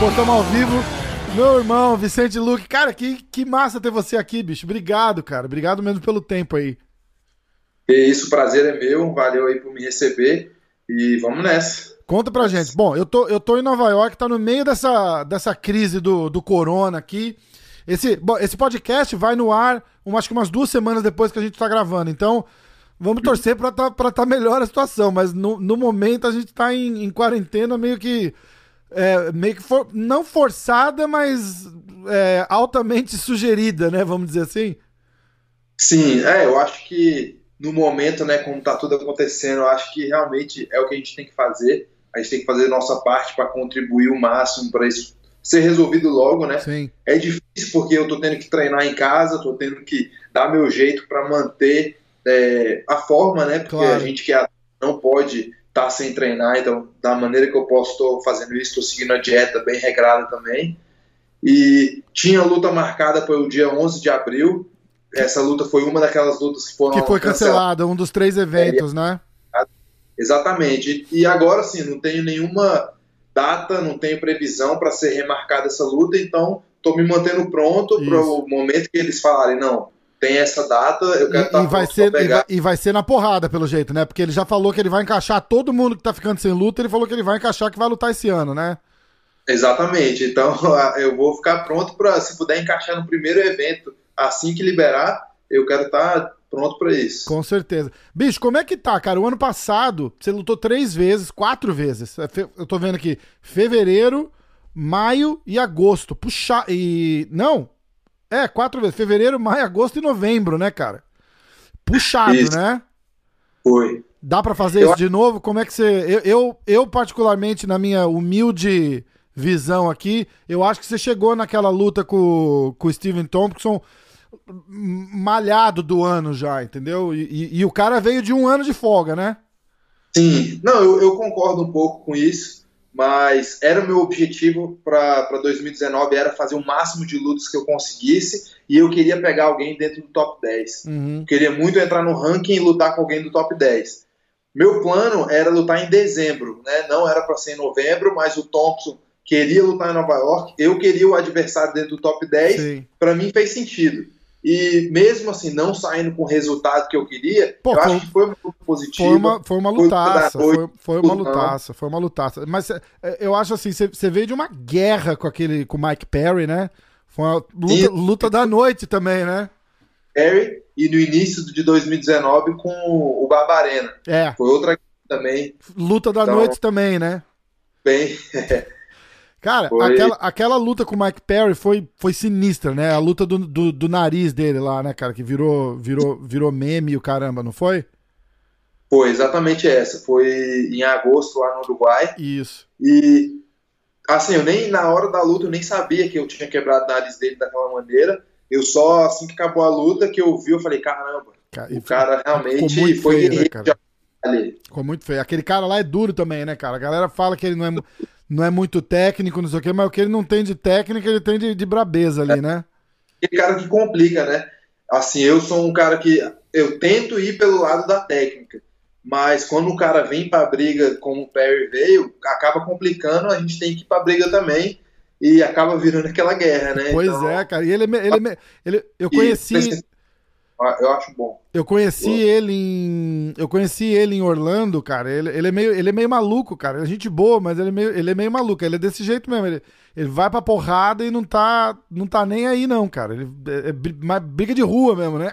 Pô, tamo ao vivo. Meu irmão, Vicente Luque. Cara, que, que massa ter você aqui, bicho. Obrigado, cara. Obrigado mesmo pelo tempo aí. Que isso, prazer é meu. Valeu aí por me receber. E vamos nessa. Conta pra gente. Bom, eu tô, eu tô em Nova York, tá no meio dessa, dessa crise do, do corona aqui. Esse, bom, esse podcast vai no ar, um, acho que umas duas semanas depois que a gente tá gravando. Então, vamos torcer pra tá, tá melhor a situação. Mas no, no momento a gente tá em, em quarentena meio que. É, meio que for, não forçada, mas é, altamente sugerida, né? Vamos dizer assim. Sim, é, eu acho que no momento, né, como tá tudo acontecendo, eu acho que realmente é o que a gente tem que fazer. A gente tem que fazer a nossa parte para contribuir o máximo para isso ser resolvido logo, né? Sim. É difícil porque eu tô tendo que treinar em casa, tô tendo que dar meu jeito para manter é, a forma, né? Porque Claro. a gente que é- não pode estar sem treinar, então da maneira que eu posso estou fazendo isso, estou seguindo a dieta bem regrada também. E tinha luta marcada para o dia 11 de abril. Essa luta foi uma daquelas lutas que foram Que foi cancelada, um dos três eventos, né? Exatamente. E agora sim, não tenho nenhuma data, não tenho previsão para ser remarcada essa luta, então estou me mantendo pronto para o momento que eles falarem, não, tem essa data, eu quero estar e vai ser, e, vai, e vai ser na porrada, pelo jeito, né? Porque ele já falou que ele vai encaixar todo mundo que tá ficando sem luta, ele falou que ele vai encaixar que vai lutar esse ano, né? Exatamente. Então eu vou ficar pronto para, se puder encaixar no primeiro evento, assim que liberar, eu quero estar pronto para isso. Com certeza. Bicho, como é que tá, cara? O ano passado, você lutou três vezes, quatro vezes. É Eu tô vendo aqui, fevereiro, maio e agosto. Puxa, e... Não, é, quatro vezes. Fevereiro, maio, agosto e novembro, né, cara? Puxado, Isso. né? Foi. Dá pra fazer Eu isso de novo? Como é que você. Eu, eu, eu, particularmente, na minha humilde visão aqui, eu acho que você chegou naquela luta com, com o Steven Thompson malhado do ano já, entendeu? E, e- e o cara veio de um ano de folga, né? Sim, não, eu, eu concordo um pouco com isso, mas era o meu objetivo para 2019, era fazer o máximo de lutas que eu conseguisse, e eu queria pegar alguém dentro do top 10. Uhum. Queria muito entrar no ranking e lutar com alguém do top 10. Meu plano era lutar em dezembro, né? Não era para ser em novembro, mas o Thompson queria lutar em Nova York, eu queria o adversário dentro do top 10, Sim. para mim fez sentido. E mesmo assim, não saindo com o resultado que eu queria, Pô, eu foi- acho que foi muito positivo. Foi uma, foi uma Foi lutaça. noite, Foi, foi uma lutaça. Foi uma lutaça. Mas é, eu acho assim, você veio de uma guerra com aquele. com o Mike Perry, né? Foi uma luta, Isso. luta da noite também, né? Perry e no início de 2019 com o Barbarena. É. Foi outra também Luta da Então- noite também, né? bem. Cara, Foi. aquela, aquela luta com o Mike Perry foi, foi sinistra, né? A luta do, do, do nariz dele lá, né, cara? Que virou, virou, virou meme e o caramba, não foi? Foi exatamente essa. Foi em agosto lá no Uruguai. Isso. E assim, eu nem na hora da luta eu nem sabia que eu tinha quebrado o nariz dele daquela maneira. Eu só assim que acabou a luta que eu vi, eu falei, caramba, Ca- e o cara realmente foi feio, né, cara? Ficou muito feio. Aquele cara lá é duro também, né, cara? A galera fala que ele não é, não é muito técnico, não sei o quê, mas o que ele não tem de técnica, ele tem de, de brabeza ali, né? Aquele cara que complica, né? Assim, eu sou um cara que eu tento ir pelo lado da técnica. Mas quando o cara vem pra briga como o Perry veio, acaba complicando, a gente tem que ir pra briga também e acaba virando aquela guerra, né? Pois Então, é, cara. E ele, é me- ele, é ele eu conheci. Eu acho bom. Eu conheci Boa. ele em. Eu conheci ele em Orlando, cara. Ele, ele, é, meio, ele é meio maluco, cara. Ele é gente boa, mas ele é meio, ele é meio maluco. Ele é desse jeito mesmo. Ele, ele vai pra porrada e não tá, não tá nem aí, não, cara. Ele é, é briga de rua mesmo, né?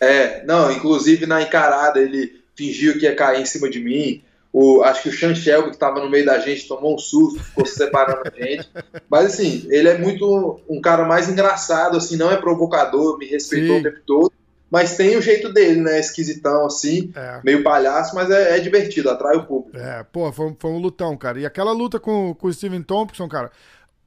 É, não, inclusive na encarada ele fingiu que ia cair em cima de mim. O, acho que o Sean Shelby, que estava no meio da gente, tomou um susto, ficou se separando a gente. Mas, assim, ele é muito um cara mais engraçado, assim, não é provocador, me respeitou Sim. o tempo todo. Mas tem o jeito dele, né? Esquisitão, assim, é. meio palhaço, mas é, é, divertido, atrai o público. É, pô, foi, foi um lutão, cara. E aquela luta com, com o Steven Thompson, cara,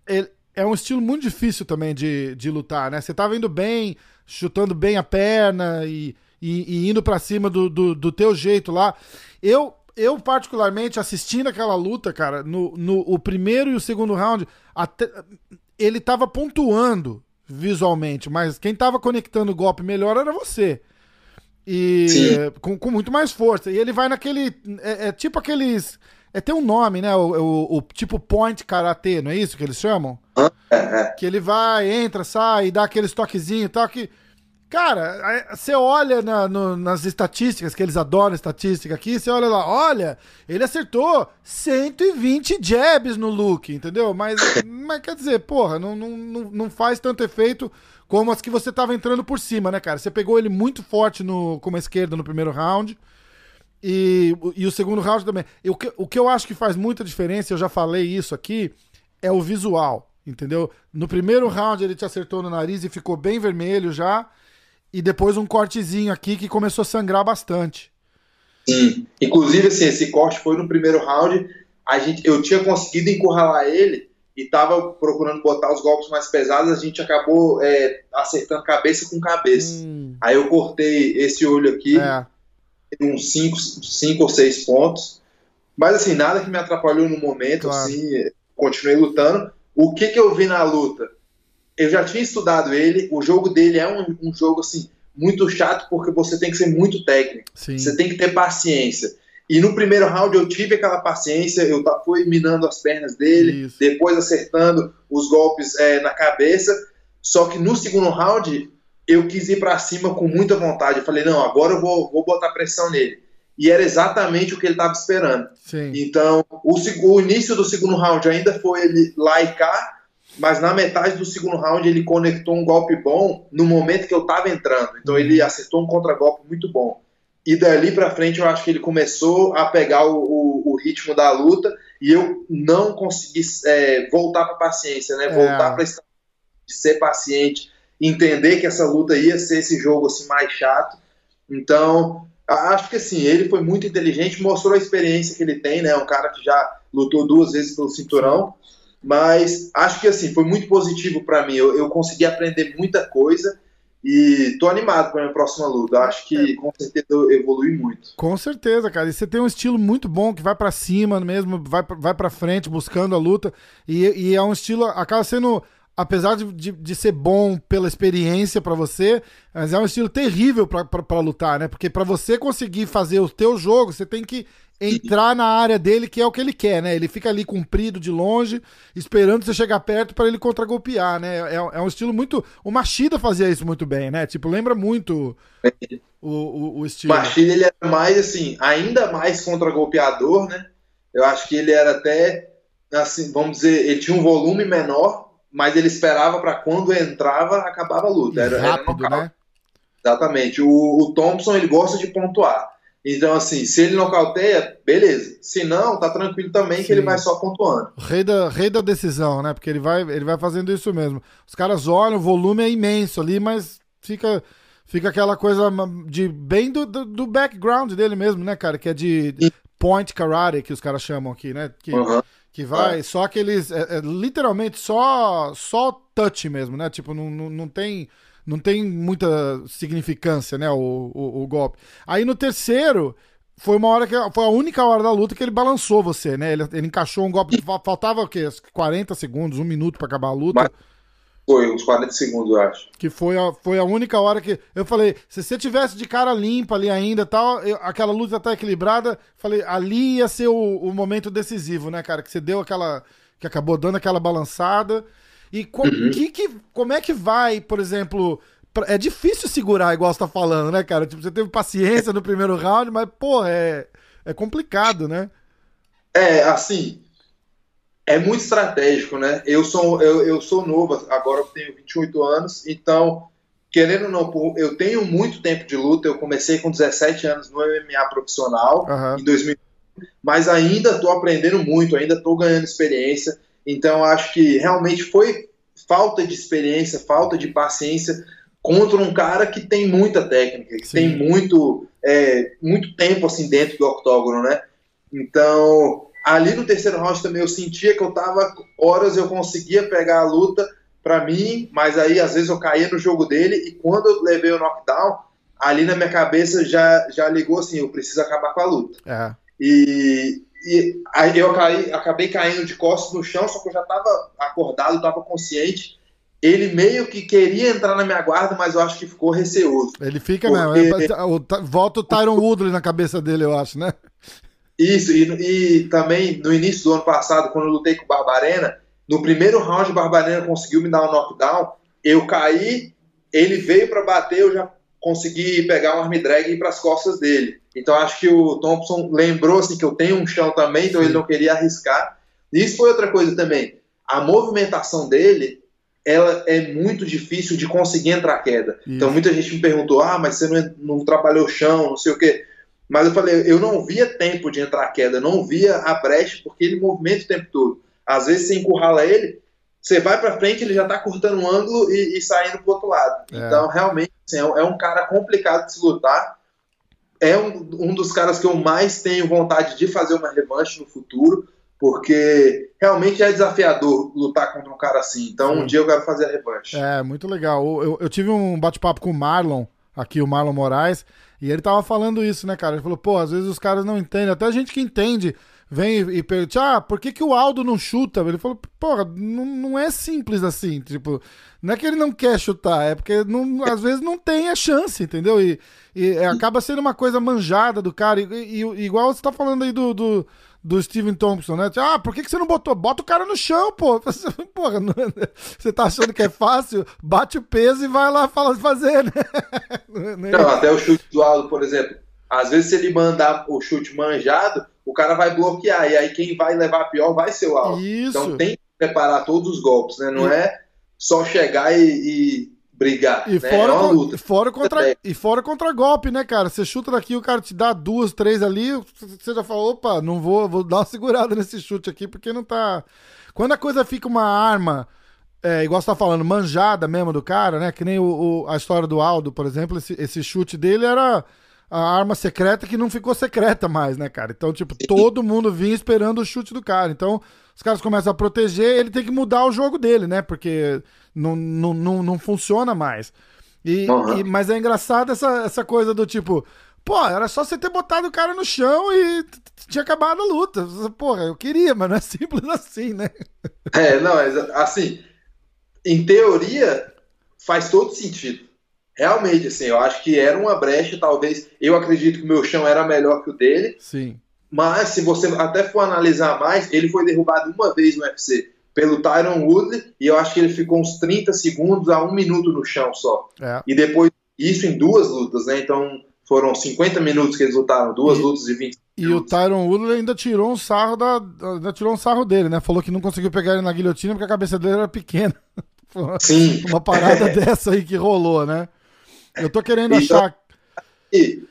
ele, é um estilo muito difícil também de, de lutar, né? Você tava indo bem, chutando bem a perna e, e, e indo para cima do, do, do, teu jeito lá. Eu, eu, particularmente, assistindo aquela luta, cara, no, no o primeiro e o segundo round, até, ele tava pontuando visualmente, mas quem tava conectando o golpe melhor era você. E com, com, muito mais força. E ele vai naquele. É, é tipo aqueles é, tem um nome, né? O, o, o tipo point karatê, não é isso que eles chamam? É, é. Que ele vai, entra, sai, dá aqueles toquezinhos e tal. Que, cara, você olha na, no, nas estatísticas, que eles adoram estatística aqui, você olha lá, olha, ele acertou 120 jabs no look, entendeu? Mas, mas quer dizer, porra, não, não, não faz tanto efeito como as que você tava entrando por cima, né, cara? Você pegou ele muito forte no, com a esquerda no primeiro round. E, e o segundo round também. O, que, o que eu acho que faz muita diferença, eu já falei isso aqui, é o visual, entendeu? No primeiro round ele te acertou no nariz e ficou bem vermelho já. E depois um cortezinho aqui que começou a sangrar bastante. Sim. Inclusive, assim, esse corte foi no primeiro round. A gente, eu tinha conseguido encurralar ele e tava procurando botar os golpes mais pesados. A gente acabou é, acertando cabeça com cabeça. Hum. Aí eu cortei esse olho aqui. É uns 5 ou 6 pontos. Mas assim, nada que me atrapalhou no momento, claro. assim, continuei lutando. O que, que eu vi na luta? Eu já tinha estudado ele, o jogo dele é um, um jogo assim, muito chato porque você tem que ser muito técnico. Sim. Você tem que ter paciência. E no primeiro round eu tive aquela paciência, eu fui minando as pernas dele, Isso. depois acertando os golpes é, na cabeça. Só que no segundo round eu quis ir para cima com muita vontade. Eu falei, não, agora eu vou, vou botar pressão nele. E era exatamente o que ele estava esperando. Sim. Então, o, o, início do segundo round ainda foi ele lá e cá, mas na metade do segundo round ele conectou um golpe bom no momento que eu estava entrando. Então, uhum. ele acertou um contragolpe muito bom. E dali para frente eu acho que ele começou a pegar o, o, o ritmo da luta e eu não consegui é, voltar para paciência, né? Voltar é. para ser paciente, entender que essa luta ia ser esse jogo assim mais chato. Então, acho que assim, ele foi muito inteligente, mostrou a experiência que ele tem, né? Um cara que já lutou duas vezes pelo cinturão. Mas acho que assim, foi muito positivo para mim. Eu, eu, consegui aprender muita coisa e tô animado para a minha próxima luta. Acho que é. com certeza eu evolui muito. Com certeza, cara. E você tem um estilo muito bom que vai para cima mesmo, vai, vai para frente buscando a luta. E, e é um estilo, acaba sendo apesar de, de, de, ser bom pela experiência para você, mas é um estilo terrível para lutar, né? Porque para você conseguir fazer o teu jogo, você tem que entrar na área dele, que é o que ele quer, né? Ele fica ali comprido de longe, esperando você chegar perto para ele contragolpear, né? É, é, um estilo muito. O Machida fazia isso muito bem, né? Tipo, lembra muito o, o, o estilo. O Machida, ele era mais, assim, ainda mais contragolpeador, né? Eu acho que ele era até, assim, vamos dizer, ele tinha um volume menor, mas ele esperava para quando entrava, acabava a luta. Era, Rápido, era né? Exatamente. O, o, Thompson, ele gosta de pontuar. Então, assim, se ele nocauteia, beleza. Se não, tá tranquilo também Sim. que ele vai só pontuando. Rei da, rei da decisão, né? Porque ele vai, ele vai fazendo isso mesmo. Os caras olham, o volume é imenso ali, mas fica fica aquela coisa de bem do, do, do background dele mesmo, né, cara? Que é de, point karate, que os caras chamam aqui, né? Que, uhum. Que vai, é. só aqueles. É, é, literalmente só só touch mesmo, né? Tipo, não, não, não tem. Não tem muita significância, né? O, o, o, golpe. Aí no terceiro, foi uma hora que. Foi a única hora da luta que ele balançou você, né? Ele, ele encaixou um golpe. Faltava o quê? 40 segundos, um minuto para acabar a luta. Mas foi, uns 40 segundos, eu acho. Que foi a, foi a única hora que. Eu falei, se você tivesse de cara limpa ali ainda tal, eu, aquela luta tá equilibrada, falei, ali ia ser o, o, momento decisivo, né, cara? Que você deu aquela. Que acabou dando aquela balançada. E com, uhum. que, que, como é que vai, por exemplo. É difícil segurar, igual você tá falando, né, cara? Tipo, você teve paciência no primeiro round, mas, pô, é, é complicado, né? É, assim, é muito estratégico, né? Eu sou, eu, eu sou novo, agora eu tenho 28 anos, então, querendo ou não, eu tenho muito tempo de luta, eu comecei com 17 anos no MMA profissional, uhum. em 2000 mas ainda estou aprendendo muito, ainda estou ganhando experiência. Então acho que realmente foi falta de experiência, falta de paciência contra um cara que tem muita técnica, que Sim. tem muito, é, muito tempo assim dentro do octógono, né? Então ali no terceiro round também eu sentia que eu tava horas eu conseguia pegar a luta para mim, mas aí às vezes eu caía no jogo dele e quando eu levei o knockdown ali na minha cabeça já já ligou assim, eu preciso acabar com a luta. É. E, e aí eu caí, acabei caindo de costas no chão, só que eu já estava acordado, estava consciente. Ele meio que queria entrar na minha guarda, mas eu acho que ficou receoso. Ele fica porque... mesmo. É, volta o Tyron Woodley na cabeça dele, eu acho, né? Isso, e, e, também no início do ano passado, quando eu lutei com o Barbarena, no primeiro round o Barbarena conseguiu me dar um knockdown, eu caí, ele veio para bater, eu já consegui pegar um arm drag e ir para as costas dele. Então acho que o Thompson lembrou assim que eu tenho um chão também, então ele não queria arriscar. E isso foi outra coisa também. A movimentação dele, ela é muito difícil de conseguir entrar queda. Isso. Então muita gente me perguntou: "Ah, mas você não, não trabalhou o chão, não sei o quê". Mas eu falei, eu não via tempo de entrar queda, não via a brecha porque ele movimenta o tempo todo. Às vezes você encurrala ele, você vai para frente, ele já está cortando um ângulo e, e saindo para outro lado. É. Então, realmente, assim, é um cara complicado de se lutar é um, um dos caras que eu mais tenho vontade de fazer uma revanche no futuro, porque realmente é desafiador lutar contra um cara assim. Então, um dia eu quero fazer a revanche. É, muito legal. Eu, eu tive um bate-papo com o Marlon, aqui o Marlon Moraes, e ele tava falando isso, né, cara? Ele falou, pô, às vezes os caras não entendem, até a gente que entende vem e pergunta, ah, por que, que o Aldo não chuta? Ele falou, porra, não, não é simples assim, tipo, não é que ele não quer chutar, é porque não, às vezes não tem a chance, entendeu? E, e acaba sendo uma coisa manjada do cara, e, e igual você tá falando aí do, do do Steven Thompson, né? Ah, por que, que você não botou? Bota o cara no chão, pô. Porra, não, você tá achando que é fácil? Bate o peso e vai lá fazer, né? Não, até o chute do Aldo, por exemplo. Às vezes, se ele mandar o chute manjado, o cara vai bloquear. E aí, quem vai levar pior vai ser o Aldo. Isso. Então, tem que preparar todos os golpes, né? Não e... é só chegar e, e brigar. E, né? fora, é uma luta. Fora contra, e fora contra golpe, né, cara? Você chuta daqui, o cara te dá duas, três ali, você já fala, opa, não vou, vou dar uma segurada nesse chute aqui, porque não tá. Quando a coisa fica uma arma, é, igual você tá falando, manjada mesmo do cara, né? Que nem o, o, a história do Aldo, por exemplo, esse, esse chute dele era a arma secreta que não ficou secreta mais, né, cara? Então, tipo, todo mundo vinha esperando o chute do cara. Então, os caras começam a proteger, ele tem que mudar o jogo dele, né? Porque não, não, não, não funciona mais. E, uhum. e, mas é engraçado essa, essa coisa do tipo, pô, era só você ter botado o cara no chão e tinha acabado a luta. Porra, eu queria, mas não é simples assim, né? É, não, assim, em teoria faz todo sentido. Realmente, assim, eu acho que era uma brecha, talvez. Eu acredito que o meu chão era melhor que o dele. Sim. Mas se você até for analisar mais, ele foi derrubado uma vez no UFC pelo Tyron Woodley e eu acho que ele ficou uns 30 segundos a um minuto no chão só. É. E depois, isso em duas lutas, né? Então foram 50 minutos que eles lutaram, duas e, lutas de 20 E o Tyron Woodley ainda tirou um sarro da, ainda tirou um sarro dele, né? Falou que não conseguiu pegar ele na guilhotina porque a cabeça dele era pequena. Sim. Uma parada dessa aí que rolou, né? Eu tô querendo então, achar. E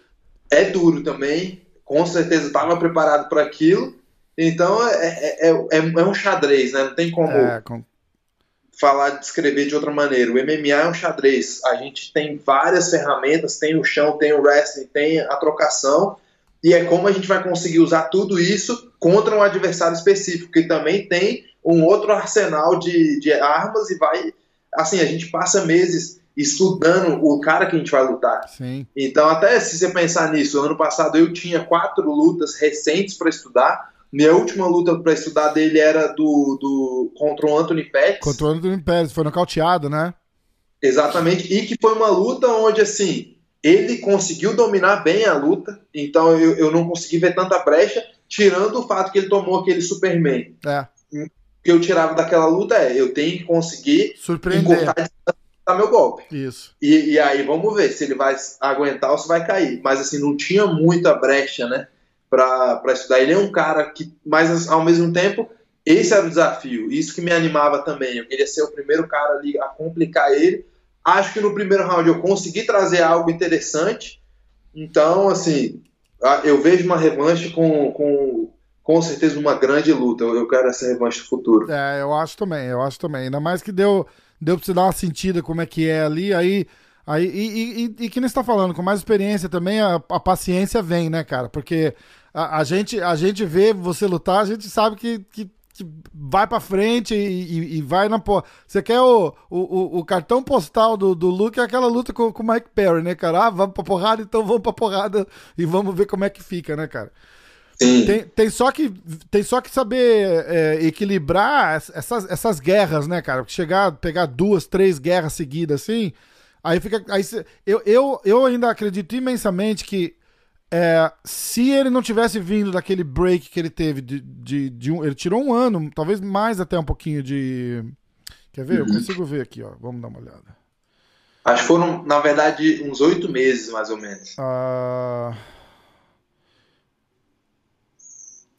é duro também, com certeza estava preparado para aquilo, então é, é, é, é, um xadrez, né? Não tem como é, com... falar, descrever de outra maneira. O MMA é um xadrez. A gente tem várias ferramentas, tem o chão, tem o wrestling, tem a trocação, e é como a gente vai conseguir usar tudo isso contra um adversário específico, que também tem um outro arsenal de, de armas e vai. Assim, a gente passa meses estudando o cara que a gente vai lutar. Sim. Então, até se você pensar nisso, ano passado eu tinha quatro lutas recentes para estudar minha última luta para estudar dele era do, do contra o Anthony Pettis. Contra o Anthony Pettis, foi nocauteado, né? Exatamente, e que foi uma luta onde, assim, ele conseguiu dominar bem a luta, então eu, eu não consegui ver tanta brecha, tirando o fato que ele tomou aquele Superman. É. O que eu tirava daquela luta é, eu tenho que conseguir Surpreender. Meu golpe. Isso. E, e aí vamos ver se ele vai aguentar ou se vai cair. Mas assim, não tinha muita brecha, né? para estudar. Ele é um cara que, mas ao mesmo tempo, esse era o desafio. Isso que me animava também. Eu queria ser o primeiro cara ali a complicar ele. Acho que no primeiro round eu consegui trazer algo interessante. Então, assim, eu vejo uma revanche com, com, com certeza uma grande luta. Eu quero essa revanche no futuro. É, eu acho também, eu acho também. Ainda mais que deu, deu pra você dar uma sentida como é que é ali, aí. Aí, e, e, e que nem está falando, com mais experiência também, a, a paciência vem, né, cara? Porque a, a, gente, a gente vê você lutar, a gente sabe que, que, vai pra frente e, e, vai na porra. Você quer o, o, o cartão postal do, do Luke é aquela luta com, com o Mike Perry, né, cara? Ah, vamos pra porrada, então vamos pra porrada e vamos ver como é que fica, né, cara? Tem, tem, só que, tem só que saber é, equilibrar essas, essas guerras, né, cara? Chegar, pegar duas, três guerras seguidas assim, aí fica. Aí, eu, eu, eu ainda acredito imensamente que é, se ele não tivesse vindo daquele break que ele teve de, de, de um, ele tirou um ano, talvez mais até um pouquinho de. Quer ver? Uhum. Eu consigo ver aqui, ó. Vamos dar uma olhada. Acho que foram, na verdade, uns oito meses, mais ou menos. Ah. Uh...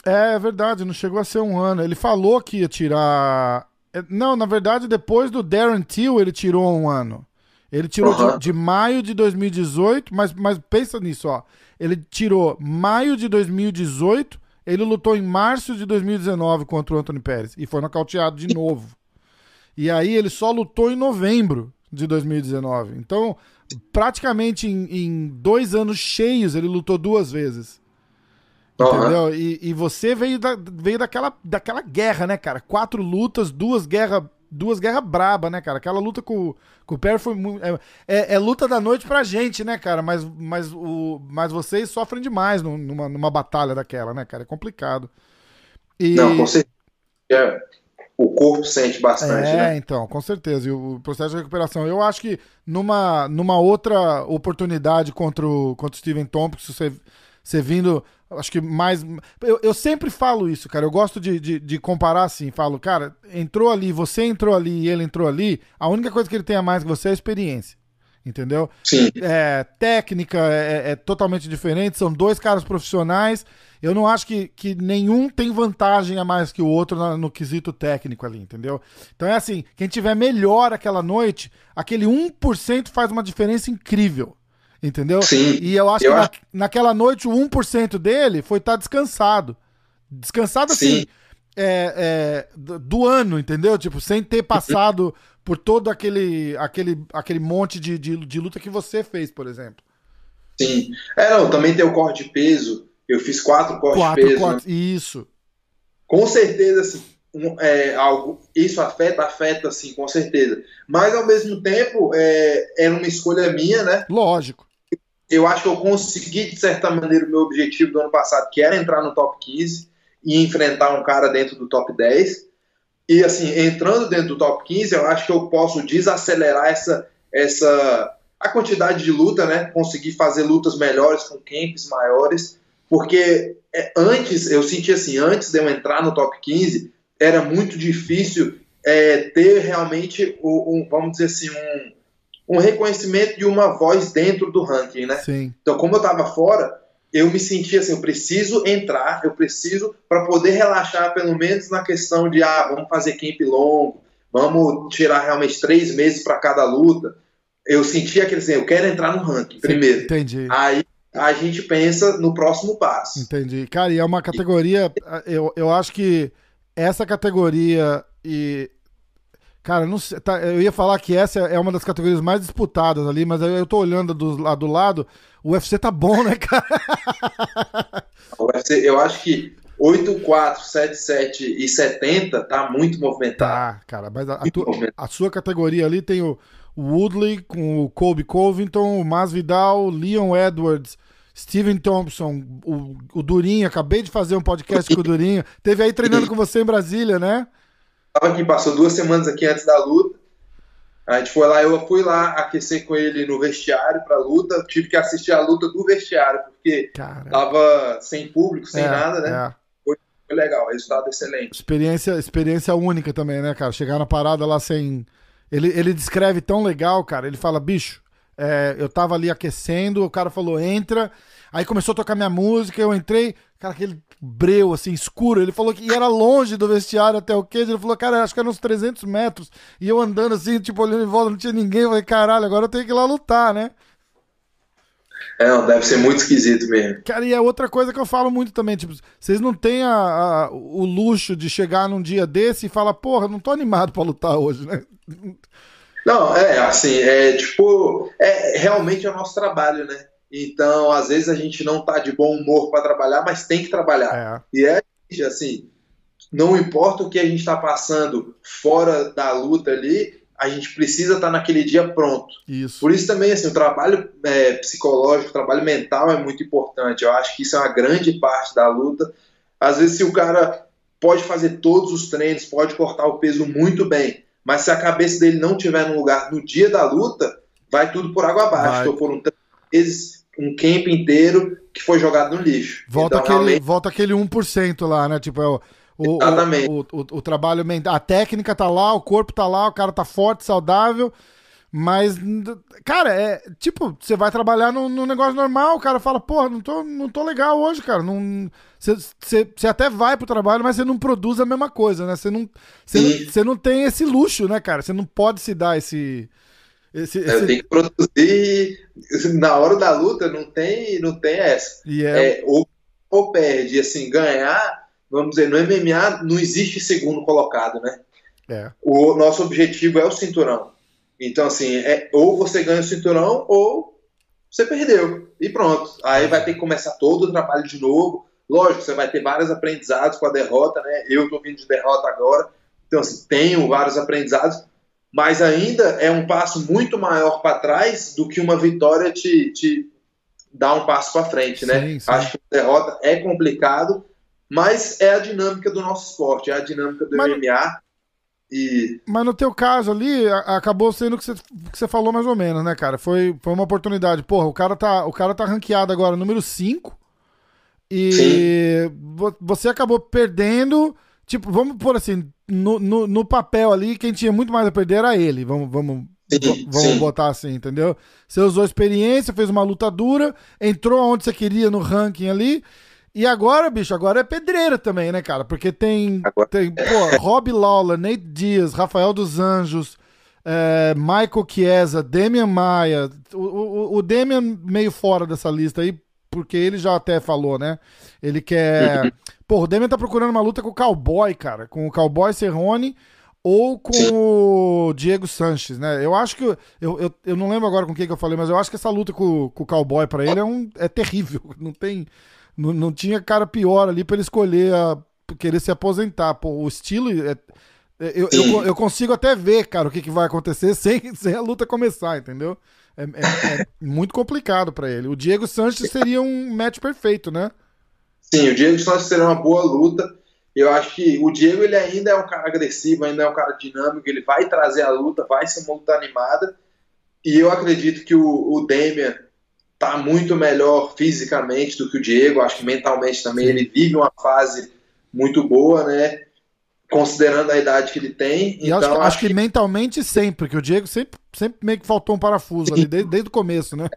É, é verdade, não chegou a ser um ano. Ele falou que ia tirar. É, não, na verdade, depois do Darren Till, ele tirou um ano. Ele tirou uhum. de, de, maio de 2018, mas, mas pensa nisso, ó. Ele tirou maio de 2018, ele lutou em março de 2019 contra o Anthony Pérez e foi nocauteado de novo. E aí ele só lutou em novembro de 2019. Então, praticamente em, em dois anos cheios, ele lutou duas vezes. Entendeu? Uhum. E, e você veio, da, veio daquela, daquela guerra, né, cara? Quatro lutas, duas guerras duas guerras braba, né, cara? Aquela luta com, com o Perry foi muito. É, é, é, luta da noite pra gente, né, cara? Mas, mas, o, mas vocês sofrem demais numa, numa batalha daquela, né, cara? É complicado. E... Não, com certeza. É, o corpo sente bastante, é, né? então, com certeza. E o processo de recuperação. Eu acho que numa, numa outra oportunidade contra o, contra o Steven Thompson, você, você vindo Acho que mais. Eu, eu sempre falo isso, cara. Eu gosto de, de, de, comparar assim. Falo, cara, entrou ali, você entrou ali e ele entrou ali. A única coisa que ele tem a mais que você é a experiência. Entendeu? Sim. É, técnica é, é, totalmente diferente. São dois caras profissionais. Eu não acho que, que nenhum tem vantagem a mais que o outro no, no quesito técnico ali, entendeu? Então é assim: quem tiver melhor aquela noite, aquele 1% faz uma diferença incrível. Entendeu? Sim. E eu acho eu que acho... Na, naquela noite o 1% dele foi estar tá descansado. Descansado assim, é, é, do ano, entendeu? Tipo, sem ter passado por todo aquele, aquele, aquele monte de, de, de, luta que você fez, por exemplo. Sim. É, não, também tem o corte de peso. Eu fiz quatro cortes quatro de peso. Cortes, né? Isso. Com certeza, assim, um, é, algo, isso afeta, afeta, sim, com certeza. Mas ao mesmo tempo, é, era uma escolha minha, né? Lógico eu acho que eu consegui, de certa maneira, o meu objetivo do ano passado, que era entrar no top 15 e enfrentar um cara dentro do top 10. E assim, entrando dentro do top 15, eu acho que eu posso desacelerar essa, essa a quantidade de luta, né? Conseguir fazer lutas melhores com camps maiores, porque é, antes eu senti assim, antes de eu entrar no top 15, era muito difícil é, ter realmente um, um, vamos dizer assim, um, um reconhecimento de uma voz dentro do ranking, né? Sim. Então, como eu estava fora, eu me sentia assim, eu preciso entrar, eu preciso para poder relaxar pelo menos na questão de ah, vamos fazer camp longo, vamos tirar realmente três meses para cada luta. Eu sentia aquele assim, eu quero entrar no ranking primeiro. Entendi. Aí a gente pensa no próximo passo. Entendi. Cara, e é uma categoria, eu, eu acho que essa categoria e Cara, não sei, tá, eu ia falar que essa é uma das categorias mais disputadas ali, mas eu tô olhando do, lá do lado, o UFC tá bom, né, cara? O UFC, eu acho que 8, 4, 7, 7 e 70 tá muito movimentado. Tá, cara, mas a, a, tu, a sua categoria ali tem o Woodley com o Colby Covington, o Masvidal, Leon Edwards, Steven Thompson, o, o Durinho, acabei de fazer um podcast com o Durinho, teve aí treinando com você em Brasília, né? Tava aqui, passou duas semanas aqui antes da luta. A gente foi lá, eu fui lá aquecer com ele no vestiário pra luta. Tive que assistir a luta do vestiário, porque Caramba. tava sem público, sem é, nada, né? É. Foi, foi, legal, resultado excelente. Experiência, experiência única também, né, cara? Chegar na parada lá sem. Ele, ele descreve tão legal, cara. Ele fala, bicho, é, eu tava ali aquecendo, o cara falou, entra. Aí começou a tocar minha música, eu entrei, cara, aquele breu, assim, escuro. Ele falou que era longe do vestiário até o queijo. Ele falou, cara, acho que era uns 300 metros. E eu andando assim, tipo, olhando em volta, não tinha ninguém. Eu falei, caralho, agora eu tenho que ir lá lutar, né? É, não, deve ser muito esquisito mesmo. Cara, e é outra coisa que eu falo muito também, tipo, vocês não têm a, a, o luxo de chegar num dia desse e falar, porra, não tô animado pra lutar hoje, né? Não, é assim, é tipo, é realmente é o nosso trabalho, né? Então, às vezes a gente não tá de bom humor para trabalhar, mas tem que trabalhar. É. E é assim, não importa o que a gente está passando fora da luta ali, a gente precisa estar tá naquele dia pronto. Isso. Por isso também, assim, o trabalho é, psicológico, o trabalho mental é muito importante. Eu acho que isso é uma grande parte da luta. Às vezes, se o cara pode fazer todos os treinos, pode cortar o peso muito bem, mas se a cabeça dele não tiver no lugar no dia da luta, vai tudo por água abaixo. Então, por um meses, um camp inteiro que foi jogado no lixo. Volta, então, aquele, realmente... volta aquele 1% lá, né? Tipo, é o o, Exatamente. O, o, o, trabalho mental. A técnica tá lá, o corpo tá lá, o cara tá forte, saudável. Mas, cara, é tipo, você vai trabalhar num, num, negócio normal, o cara fala, porra, não tô, não tô legal hoje, cara. Você até vai pro trabalho, mas você não produz a mesma coisa, né? Você não, você não, não tem esse luxo, né, cara? Você não pode se dar esse. Esse, esse... Tem que produzir na hora da luta, não tem, não tem essa. E é... é ou, ou perde, assim, ganhar vamos dizer, no MMA não existe segundo colocado, né? É. O nosso objetivo é o cinturão. Então, assim, é, ou você ganha o cinturão ou você perdeu. E pronto. Aí vai ter que começar todo o trabalho de novo. Lógico, você vai ter vários aprendizados com a derrota, né? Eu tô vindo de derrota agora. Então, assim, tenho vários aprendizados. Mas ainda é um passo muito maior para trás do que uma vitória te, te dar um passo para frente, né? Sim, sim. Acho que a derrota é complicado, mas é a dinâmica do nosso esporte, é a dinâmica do mas, MMA. E... Mas no teu caso ali, acabou sendo o que você, que você falou mais ou menos, né, cara? Foi, foi uma oportunidade. Porra, o cara tá, o cara tá ranqueado agora número 5 e Sim. você acabou perdendo. Tipo, vamos pôr assim, no, no, no, papel ali, quem tinha muito mais a perder era ele. Vamos, vamos, sim, vamos sim. botar assim, entendeu? Você usou experiência, fez uma luta dura, entrou onde você queria no ranking ali e agora, bicho, agora é pedreira também, né, cara? Porque tem, agora... tem pô, Rob Lawler, Nate Dias, Rafael dos Anjos, é, Michael Chiesa, Demian Maia. O, o, o Demian meio fora dessa lista aí, porque ele já até falou, né? Ele quer. Pô, o Demian tá procurando uma luta com o Cowboy, cara. Com o Cowboy Cerrone ou com Sim. o Diego Sanches, né? Eu acho que. Eu, eu, eu não lembro agora com quem que eu falei, mas eu acho que essa luta com, com o Cowboy para ele é, um, é terrível. Não tem. Não, não tinha cara pior ali para ele escolher a, querer se aposentar. Pô, o estilo. É, é eu, eu, eu, consigo até ver, cara, o que, que vai acontecer sem, sem a luta começar, entendeu? É, é, é muito complicado para ele. O Diego Sanches seria um match perfeito, né? Sim, o Diego Sanches seria uma boa luta. Eu acho que o Diego ele ainda é um cara agressivo, ainda é um cara dinâmico, ele vai trazer a luta, vai ser uma luta animada. E eu acredito que o, o Damian tá muito melhor fisicamente do que o Diego. Acho que mentalmente também ele vive uma fase muito boa, né? Considerando a idade que ele tem. E então, acho, que, acho que, que, mentalmente sempre, que o Diego sempre, sempre meio que faltou um parafuso ali, desde, desde o começo, né?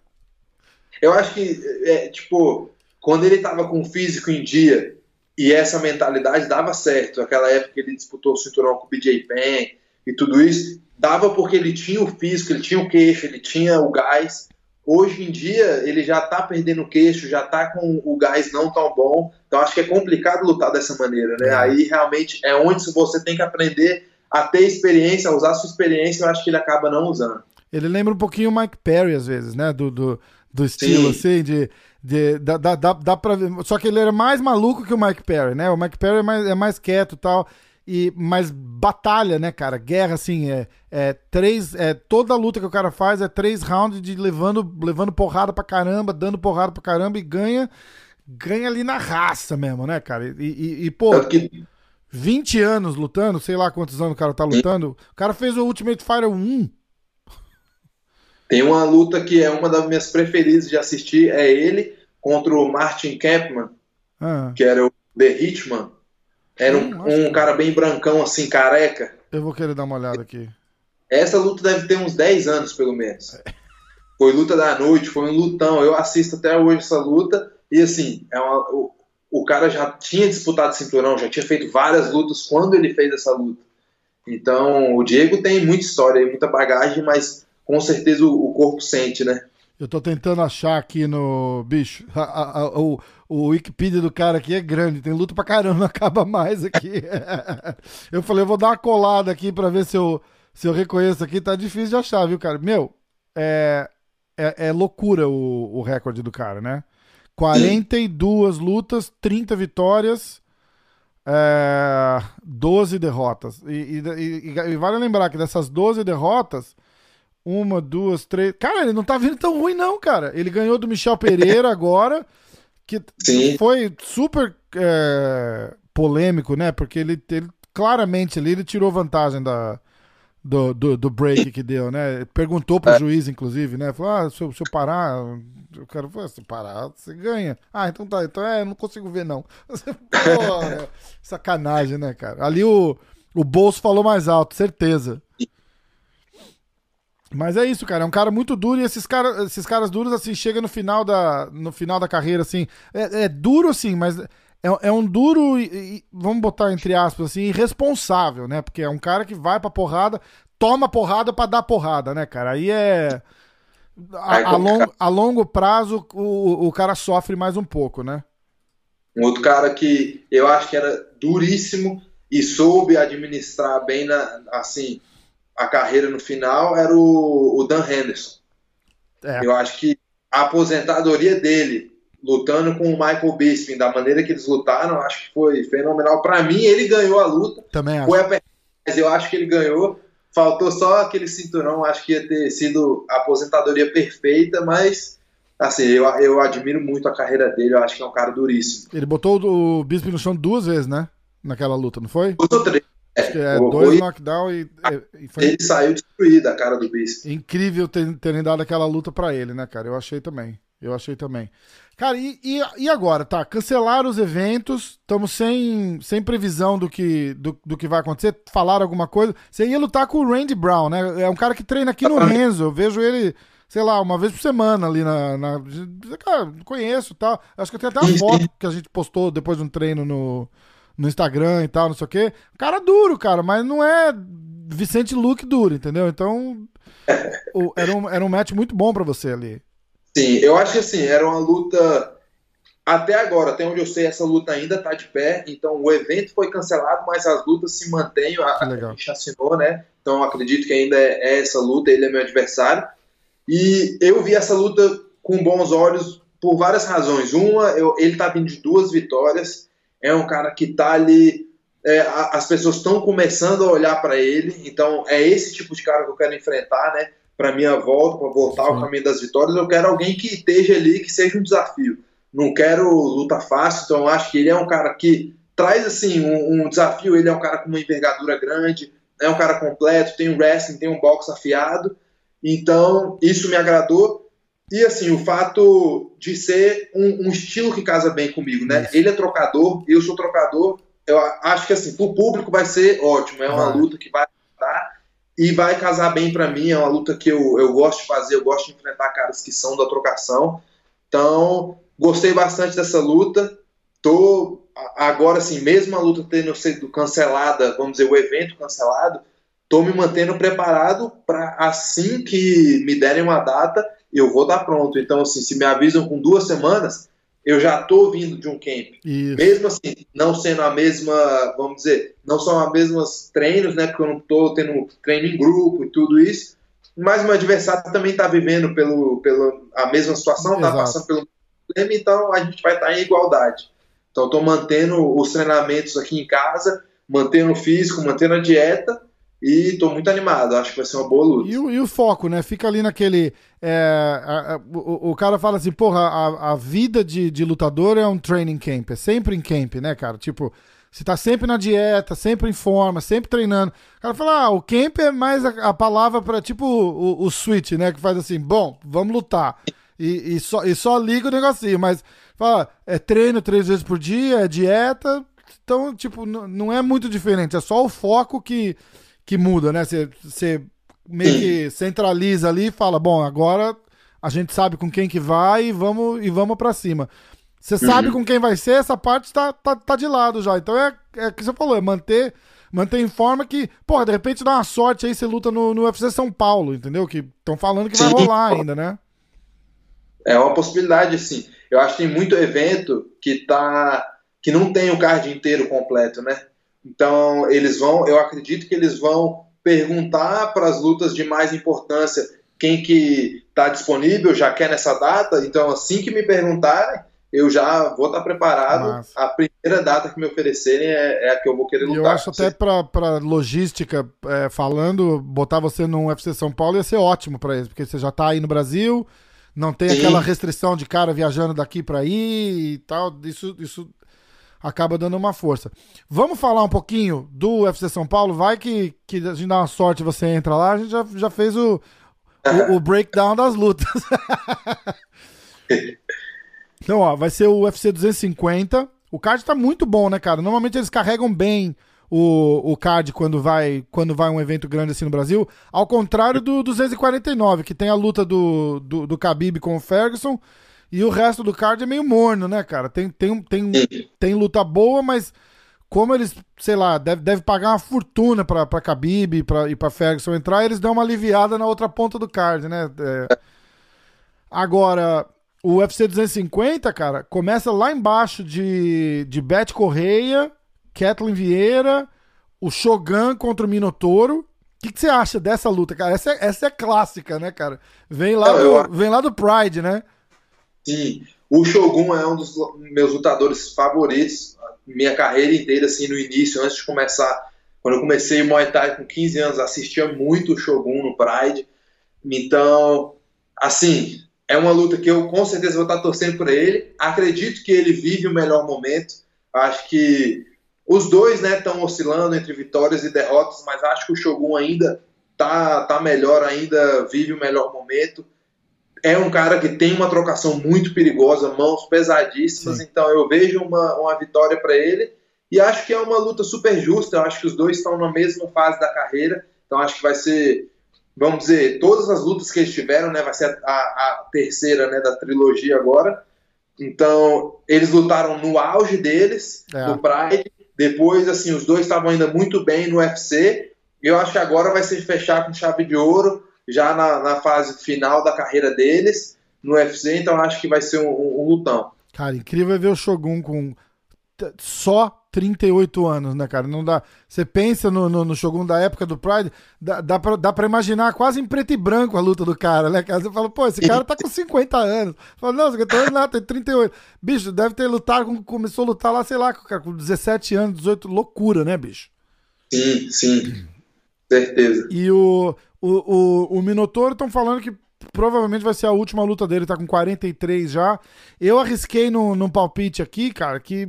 Eu acho que, é, tipo, quando ele tava com o físico em dia e essa mentalidade dava certo, aquela época que ele disputou o cinturão com o BJ Penn e tudo isso, dava porque ele tinha o físico, ele tinha o queixo, ele tinha o gás Hoje em dia, ele já tá perdendo o queixo, já tá com o gás não tão bom. Então, acho que é complicado lutar dessa maneira, né? É. Aí, realmente, é onde você tem que aprender a ter experiência, a usar a sua experiência, eu acho que ele acaba não usando. Ele lembra um pouquinho o Mike Perry, às vezes, né? Do, do, do estilo, Sim. assim, de... de dá, dá, dá, dá pra ver. Só que ele era mais maluco que o Mike Perry, né? O Mike Perry é mais, é mais quieto e tal. E, mas batalha, né, cara? Guerra, assim, é, é três. É, toda luta que o cara faz é três rounds de levando, levando porrada pra caramba, dando porrada pra caramba e ganha. Ganha ali na raça mesmo, né, cara? E, e, e pô, 20 anos lutando, sei lá quantos anos o cara tá lutando. O cara fez o Ultimate Fighter 1. Tem uma luta que é uma das minhas preferidas de assistir, é ele contra o Martin Kampman, ah. que era o The Hitman. Era um, um cara bem brancão, assim, careca. Eu vou querer dar uma olhada aqui. Essa luta deve ter uns 10 anos, pelo menos. É. Foi luta da noite, foi um lutão. Eu assisto até hoje essa luta. E assim, é uma, o, o cara já tinha disputado cinturão, já tinha feito várias lutas quando ele fez essa luta. Então, o Diego tem muita história, muita bagagem, mas com certeza o, corpo sente, né? Eu tô tentando achar aqui no. Bicho, a, a, a, o, o Wikipedia do cara aqui é grande, tem luta pra caramba, não acaba mais aqui. eu falei, eu vou dar uma colada aqui pra ver se eu, se eu reconheço aqui. Tá difícil de achar, viu, cara? Meu, é, é, é loucura o, o recorde do cara, né? 42 Sim. lutas, 30 vitórias, é, 12 derrotas. E, e, e, e, vale lembrar que dessas 12 derrotas, uma, duas, três. Cara, ele não tá vindo tão ruim, não, cara. Ele ganhou do Michel Pereira agora, que Sim. foi super é, polêmico, né? Porque ele, ele claramente ali ele tirou vantagem da, do, do, do break que deu, né? Perguntou pro é. juiz, inclusive, né? Falou: ah, se eu, se eu parar, o cara falou: se parar, você ganha. Ah, então tá, então é, não consigo ver, não. Pô, sacanagem, né, cara? Ali o, o bolso falou mais alto, certeza. Mas é isso, cara. É um cara muito duro e esses, cara, esses caras duros, assim, chega no final da, no final da carreira, assim. É, é duro, assim, mas é, é um duro, e, e, vamos botar entre aspas, assim, irresponsável, né? Porque é um cara que vai pra porrada, toma porrada pra dar porrada, né, cara? Aí é. A, a, long, a longo prazo, o, o cara sofre mais um pouco, né? Um outro cara que eu acho que era duríssimo e soube administrar bem, na, assim, a carreira no final era o, o Dan Henderson. É. Eu acho que a aposentadoria dele, lutando com o Michael Bisping, da maneira que eles lutaram, acho que foi fenomenal. Para mim, ele ganhou a luta. Também acho. Foi a... Mas eu acho que ele ganhou. Faltou só aquele cinturão, acho que ia ter sido a aposentadoria perfeita, mas assim, eu, eu admiro muito a carreira dele, eu acho que é um cara duríssimo. Ele botou o Bisping no chão duas vezes, né? Naquela luta, não foi? Duas ou três. Acho que é dois knockdown e, e foi... Ele saiu destruído a cara do Beast. Incrível ter, terem dado aquela luta para ele, né, cara? Eu achei também. Eu achei também. Cara, e, e, e agora, tá? Cancelaram os eventos, estamos sem, sem previsão do que, do, do que vai acontecer. Falaram alguma coisa. Você ia lutar com o Randy Brown, né? É um cara que treina aqui no Renzo. Eu vejo ele, sei lá, uma vez por semana ali na. na... Cara, conheço e tal. Acho que tem até uma foto que a gente postou depois de um treino no, no Instagram e tal, não sei o quê. Cara duro, cara, mas não é Vicente Luke duro, entendeu? Então, o, era, um, era um match muito bom para você ali. Sim, eu acho que assim, era uma luta. Até agora, até onde eu sei, essa luta ainda tá de pé. Então, o evento foi cancelado, mas as lutas se mantêm. A, a gente assinou, né? Então, acredito que ainda é, é essa luta. Ele é meu adversário. E eu vi essa luta com bons olhos por várias razões. Uma, eu, ele tá vindo de duas vitórias é um cara que está ali. É, as pessoas estão começando a olhar para ele, então é esse tipo de cara que eu quero enfrentar, né? Para minha volta, para voltar ao caminho das vitórias, eu quero alguém que esteja ali, que seja um desafio. Não quero luta fácil, então eu acho que ele é um cara que traz assim um, um desafio. Ele é um cara com uma envergadura grande, é um cara completo, tem um wrestling, tem um boxe afiado. Então isso me agradou. E assim, o fato de ser um, um estilo que casa bem comigo, né? Isso. Ele é trocador, eu sou trocador. Eu acho que assim, pro público vai ser ótimo. É uma luta que vai dar e vai casar bem para mim. É uma luta que eu, eu gosto de fazer, eu gosto de enfrentar caras que são da trocação. Então, gostei bastante dessa luta. Tô agora assim, mesmo a luta tendo sido cancelada, vamos dizer, o evento cancelado, tô me mantendo preparado para assim que me derem uma data eu vou estar pronto. Então, assim, se me avisam com duas semanas, eu já estou vindo de um camp. Isso. Mesmo assim, não sendo a mesma, vamos dizer, não são as mesmas treinos, né? Porque eu não estou tendo treino em grupo e tudo isso. Mas meu adversário também está vivendo pelo, pelo a mesma situação, está passando pelo problema, então a gente vai estar em igualdade. Então, estou mantendo os treinamentos aqui em casa, mantendo o físico, mantendo a dieta e tô muito animado, acho que vai ser uma boa luta. E o, e o foco, né? Fica ali naquele. É, a, a, o, o, cara fala assim, porra, a, a vida de, de lutador é um training camp, é sempre em camp, né, cara? Tipo, você tá sempre na dieta, sempre em forma, sempre treinando. O cara fala, ah, o camp é mais a, a palavra para tipo o, o, switch, né? Que faz assim, bom, vamos lutar. E, e, só, e só liga o negocinho, mas fala, é treino três vezes por dia, é dieta. Então, tipo, não é muito diferente, é só o foco que que muda, né? Você meio que centraliza ali e fala, bom, agora a gente sabe com quem que vai e vamos, e vamos para cima. Você uhum. sabe com quem vai ser, essa parte está tá, tá de lado já. Então é, é o que você falou, é manter, manter em forma que, porra, de repente dá uma sorte aí, você luta no, no UFC São Paulo, entendeu? Que estão falando que vai rolar ainda, né? É uma possibilidade, sim. Eu acho que tem muito evento que tá que não tem o card inteiro completo, né? Então eles vão, eu acredito que eles vão perguntar para as lutas de mais importância quem que está disponível, já quer nessa data. Então assim que me perguntarem, eu já vou estar tá preparado. Massa. A primeira data que me oferecerem é, é, a que eu vou querer lutar. Eu acho até para logística, é, falando, botar você no UFC São Paulo ia ser ótimo para eles, porque você já está aí no Brasil, não tem Sim. aquela restrição de cara viajando daqui para aí e tal. Isso, isso acaba dando uma força. Vamos falar um pouquinho do UFC São Paulo? Vai que, que a gente dá uma sorte você entra lá. A gente já, já fez o, o, o breakdown das lutas. então, ó, vai ser o UFC 250. O card tá muito bom, né, cara? Normalmente eles carregam bem o, o card quando vai, quando vai um evento grande assim no Brasil. Ao contrário do 249, que tem a luta do, do, do Khabib com o Ferguson e o resto do card é meio morno, né, cara? Tem, tem, tem, tem luta boa, mas como eles, sei lá, deve, deve pagar uma fortuna pra, pra Khabib pra, e pra Ferguson entrar, eles dão uma aliviada na outra ponta do card, né? É... Agora, o UFC 250, cara, começa lá embaixo de, de Beth Correia, Kathleen Vieira, o Shogun contra o Minotouro. O que, que, você acha dessa luta, cara? Essa é, essa é clássica, né, cara? Vem lá, do, vem lá do Pride, né? Sim, o Shogun é um dos meus lutadores favoritos, minha carreira inteira, assim, no início, antes de começar. Quando eu comecei Muay Thai com 15 anos, assistia muito o Shogun no Pride. Então, assim, é uma luta que eu com certeza vou estar torcendo por ele. Acredito que ele vive o melhor momento. Acho que os dois estão né, oscilando entre vitórias e derrotas, mas acho que o Shogun ainda tá, tá melhor, ainda vive o melhor momento é um cara que tem uma trocação muito perigosa, mãos pesadíssimas, Sim. então eu vejo uma, uma vitória para ele e acho que é uma luta super justa. Eu acho que os dois estão na mesma fase da carreira, então acho que vai ser, vamos dizer, todas as lutas que eles tiveram, né, vai ser a, a terceira né, da trilogia agora. Então eles lutaram no auge deles, é. no Pride. Depois, assim, os dois estavam ainda muito bem no UFC. Eu acho que agora vai ser fechar com chave de ouro já na, na, fase final da carreira deles no UFC, então acho que vai ser um, um, um lutão. Cara, incrível ver o Shogun com só 38 anos, né, cara? Não dá. Você pensa no, no, no, Shogun da época do Pride, dá, dá, pra, dá pra imaginar quase em preto e branco a luta do cara, né? Cara? Você fala, pô, esse cara tá com 50 anos. Fala, não, você tá lá, tem 38. Bicho, deve ter lutado, com, começou a lutar lá, sei lá, com 17 anos, 18, loucura, né, bicho? Sim, sim. Certeza. E o, o, o, o Minotauro estão falando que provavelmente vai ser a última luta dele, tá com 43 já. Eu arrisquei no, no palpite aqui, cara, que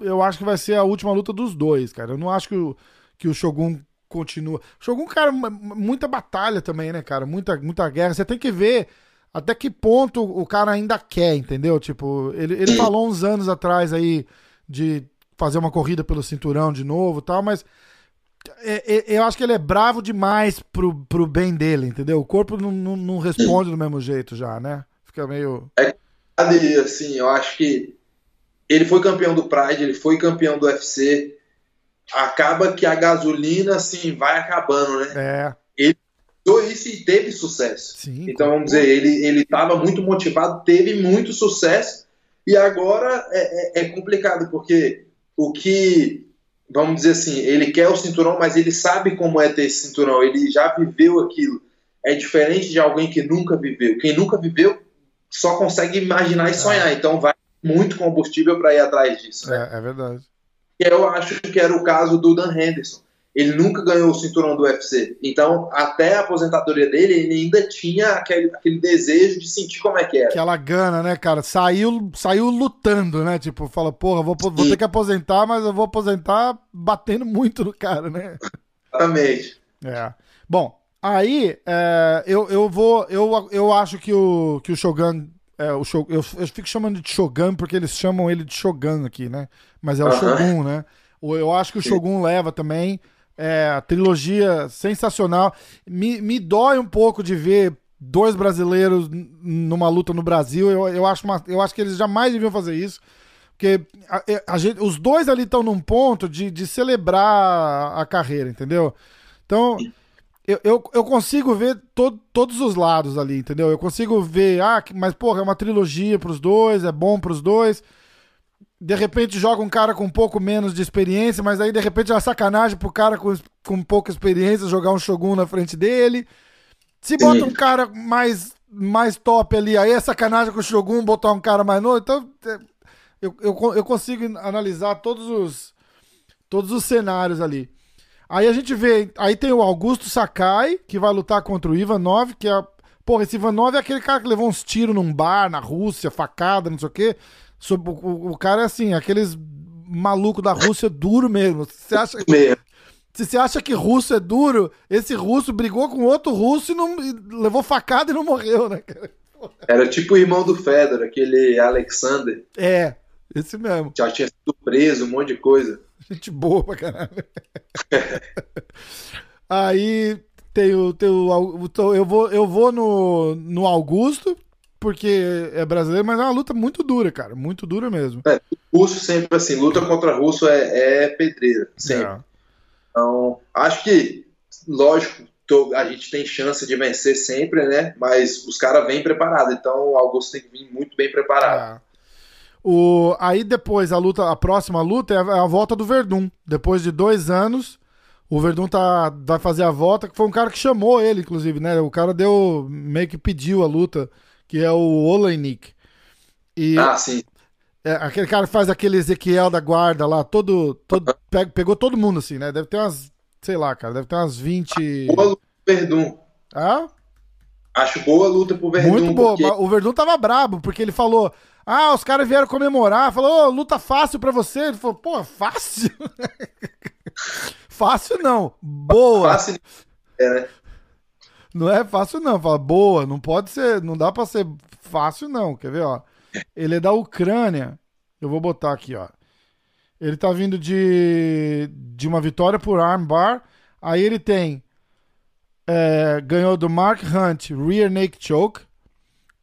eu acho que vai ser a última luta dos dois, cara. Eu não acho que o, que o Shogun continua. Shogun, cara, muita batalha também, né, cara? Muita, muita guerra. Você tem que ver até que ponto o cara ainda quer, entendeu? Tipo, ele, ele falou uns anos atrás aí de fazer uma corrida pelo cinturão de novo tal, mas é, é, eu acho que ele é bravo demais pro, pro bem dele, entendeu? O corpo não, não, não responde do mesmo jeito já, né? Fica meio. É, assim, eu acho que ele foi campeão do Pride, ele foi campeão do UFC. Acaba que a gasolina, assim, vai acabando, né? É. Ele isso e teve sucesso. Sim, então, vamos dizer, ele ele estava muito motivado, teve muito sucesso, e agora é, é, é complicado, porque o que vamos dizer assim, ele quer o cinturão, mas ele sabe como é ter esse cinturão, ele já viveu aquilo. É diferente de alguém que nunca viveu. Quem nunca viveu só consegue imaginar e sonhar, é. então vai muito combustível para ir atrás disso. Né? É, é verdade. Eu acho que era o caso do Dan Henderson. Ele nunca ganhou o cinturão do UFC. Então, até a aposentadoria dele, ele ainda tinha aquele, aquele desejo de sentir como é que era. Aquela gana, né, cara? Saiu, saiu lutando, né? Tipo, fala, porra, vou, vou ter que aposentar, mas eu vou aposentar batendo muito no cara, né? Exatamente. É. Bom, aí é, eu, eu vou. Eu, eu acho que o, que o Shogun. É, o Shogun eu, eu fico chamando de Shogun porque eles chamam ele de Shogun aqui, né? Mas é o. Shogun, né? Eu acho que o Shogun leva também. É, trilogia sensacional. Me, me dói um pouco de ver dois brasileiros numa luta no Brasil. Eu, eu, acho, uma, eu acho que eles jamais deviam fazer isso. Porque a, a gente, os dois ali estão num ponto de, de celebrar a carreira, entendeu? Então, eu, eu, eu consigo ver to, todos os lados ali, entendeu? Eu consigo ver, ah, mas porra, é uma trilogia pros dois, é bom pros dois. De repente joga um cara com um pouco menos de experiência, mas aí de repente é uma sacanagem pro cara com, com pouca experiência jogar um Shogun na frente dele. Se bota um cara mais, mais top ali, aí é sacanagem com o Shogun botar um cara mais novo. Então, é, eu, eu, eu consigo analisar todos os, todos os cenários ali. Aí a gente vê, aí tem o Augusto Sakai, que vai lutar contra o Ivanov, que é. Porra, esse Ivanov é aquele cara que levou uns tiros num bar na Rússia, facada, não sei o quê. O, o, o cara é assim, aqueles maluco da Rússia duro mesmo. Você acha que, se você acha que russo é duro, esse russo brigou com outro russo e, não, e levou facada e não morreu, né, cara? Era tipo o irmão do Fedor, aquele Alexander. É, esse mesmo. Já tinha sido preso, um monte de coisa. Gente boa pra caralho. Aí tem o, tem o, eu vou, eu vou no, no Augusto, porque é brasileiro, mas é uma luta muito dura, cara. Muito dura mesmo. É, russo sempre assim, luta contra russo é, é pedreira, sempre. É. Então, acho que, lógico, a gente tem chance de vencer sempre, né? Mas os caras vêm preparados, então o Augusto tem que vir muito bem preparado. É. O, aí depois a luta, a próxima luta é a, é a, volta do Verdun. Depois de dois anos, o Verdun tá, vai fazer a volta, que foi um cara que chamou ele, inclusive, né? O cara deu, meio que pediu a luta, que é o Oleinik. E ah, sim. É, aquele cara que faz aquele Ezequiel da guarda lá, todo, todo pegou todo mundo assim, né? Deve ter umas, sei lá, cara, deve ter umas 20... Boa luta pro Verdun. Ah? Acho boa luta pro Verdun. Muito boa, porque... o Verdun tava brabo, porque ele falou... Ah, os caras vieram comemorar. Falou, oh, luta fácil pra você. Ele falou, pô, fácil? fácil não. Boa. Fácil. É, né? Não é fácil não. Fala, boa. Não pode ser. Não dá pra ser fácil não. Quer ver, ó? Ele é da Ucrânia. Eu vou botar aqui, ó. Ele tá vindo de, de uma vitória por armbar. Aí ele tem. É, ganhou do Mark Hunt Rear Naked Choke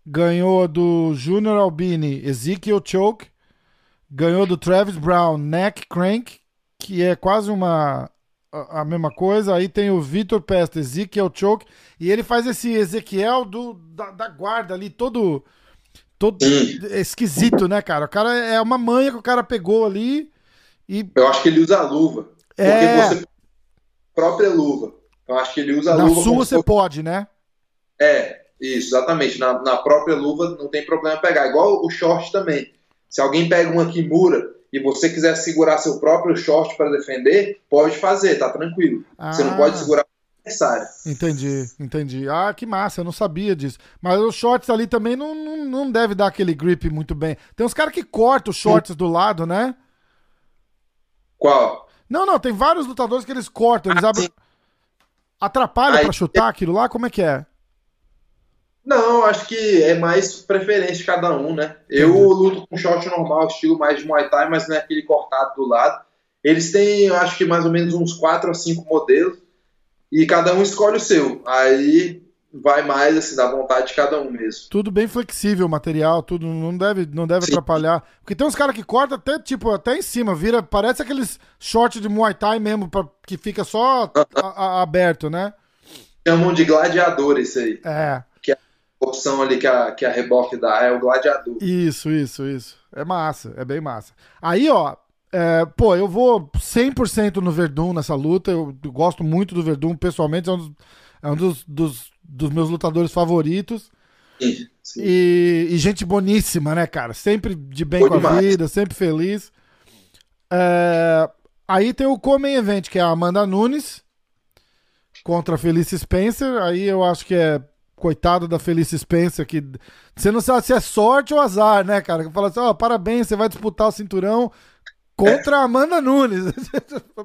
ganhou do Junior Albini Ezekiel Choke, ganhou do Travis Brown Neck Crank, que é quase uma a, a mesma coisa. Aí tem o Vitor Pesta Ezekiel Choke, e ele faz esse Ezequiel do, da, da guarda ali, todo todo esquisito, né, cara? O cara é uma manha que o cara pegou ali e eu acho que ele usa a luva. Porque é... você própria luva. Eu acho que ele usa a Na luva. Na sua você for... pode, né? É, isso, exatamente. Na, na própria luva não tem problema pegar. Igual o short também. Se alguém pega uma Kimura e você quiser segurar seu próprio short para defender, pode fazer, tá tranquilo. Ah. Você não pode ah. segurar adversário. Entendi, entendi. Ah, que massa, eu não sabia disso. Mas os shorts ali também não, não, não deve dar aquele grip muito bem. Tem uns caras que cortam os shorts do lado, né? Qual? Não, não, tem vários lutadores que eles cortam, eles ah, abrem. Atrapalha para chutar aquilo lá? Como é que é? Não, acho que é mais preferência de cada um, né? Eu luto com short normal, estilo mais de Muay Thai, mas não é aquele cortado do lado. Eles têm, acho que mais ou menos uns 4 ou 5 modelos e cada um escolhe o seu. Aí vai mais assim da vontade de cada um mesmo. Tudo bem flexível o material, tudo não deve não deve atrapalhar. Porque tem uns caras que cortam até tipo até em cima, vira, parece aqueles shorts de Muay Thai mesmo pra, que fica só a, a, aberto, né? Chamam de gladiador isso aí. É opção ali que a, que a reboque dá é o gladiador. Isso, isso, isso. É massa, é bem massa. Aí, ó, é, pô, eu vou 100% no Verdun nessa luta. Eu, gosto muito do Verdun, pessoalmente, é um dos, é um dos, dos, dos meus lutadores favoritos. Sim, sim. E, e, gente boníssima, né, cara? Sempre de bem Foi com demais. a vida, sempre feliz. É, aí tem o Come Event, que é a Amanda Nunes contra a Felice Spencer. Aí eu acho que é coitado da Felice Spencer, que você não sabe se é sorte ou azar, né, cara? Que fala assim, ó, oh, parabéns, você vai disputar o cinturão contra a Amanda Nunes.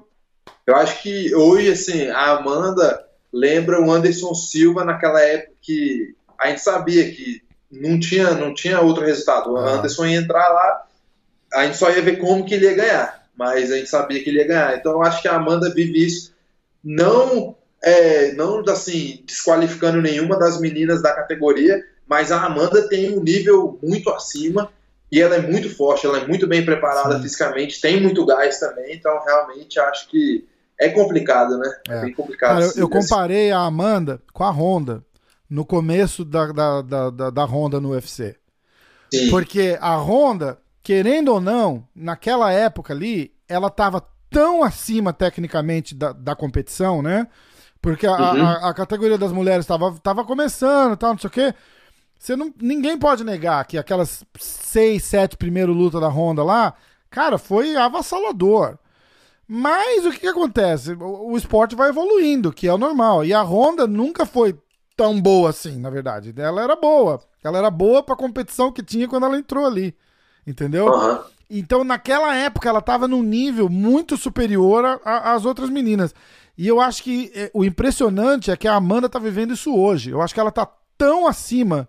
Eu acho que hoje, assim, a Amanda lembra o Anderson Silva naquela época que a gente sabia que não tinha, não tinha outro resultado. O ah. Anderson ia entrar lá, a gente só ia ver como que ele ia ganhar, mas a gente sabia que ele ia ganhar. Então eu acho que a Amanda vive isso não é, não assim desqualificando nenhuma das meninas da categoria, mas a Amanda tem um nível muito acima e ela é muito forte, ela é muito bem preparada Sim. fisicamente, tem muito gás também, então realmente acho que é complicado, né? É, é bem complicado. Cara, eu, eu, comparei a Amanda com a Honda no começo da, da, da, da, da Honda no UFC. Sim. Porque a Honda, querendo ou não, naquela época ali, ela estava tão acima tecnicamente da, da competição, né? Porque a, uhum. a, a, categoria das mulheres estava tava começando, tal, não sei o quê. Você não, ninguém pode negar que aquelas seis, sete primeiras lutas da Honda lá, cara, foi avassalador. Mas o que, que acontece? O, o, esporte vai evoluindo, que é o normal. E a Honda nunca foi tão boa assim, na verdade. Ela era boa. Ela era boa pra competição que tinha quando ela entrou ali. Entendeu? Uhum. Então, naquela época, ela estava num nível muito superior às outras meninas. E eu acho que é, o impressionante é que a Amanda tá vivendo isso hoje. Eu acho que ela tá tão acima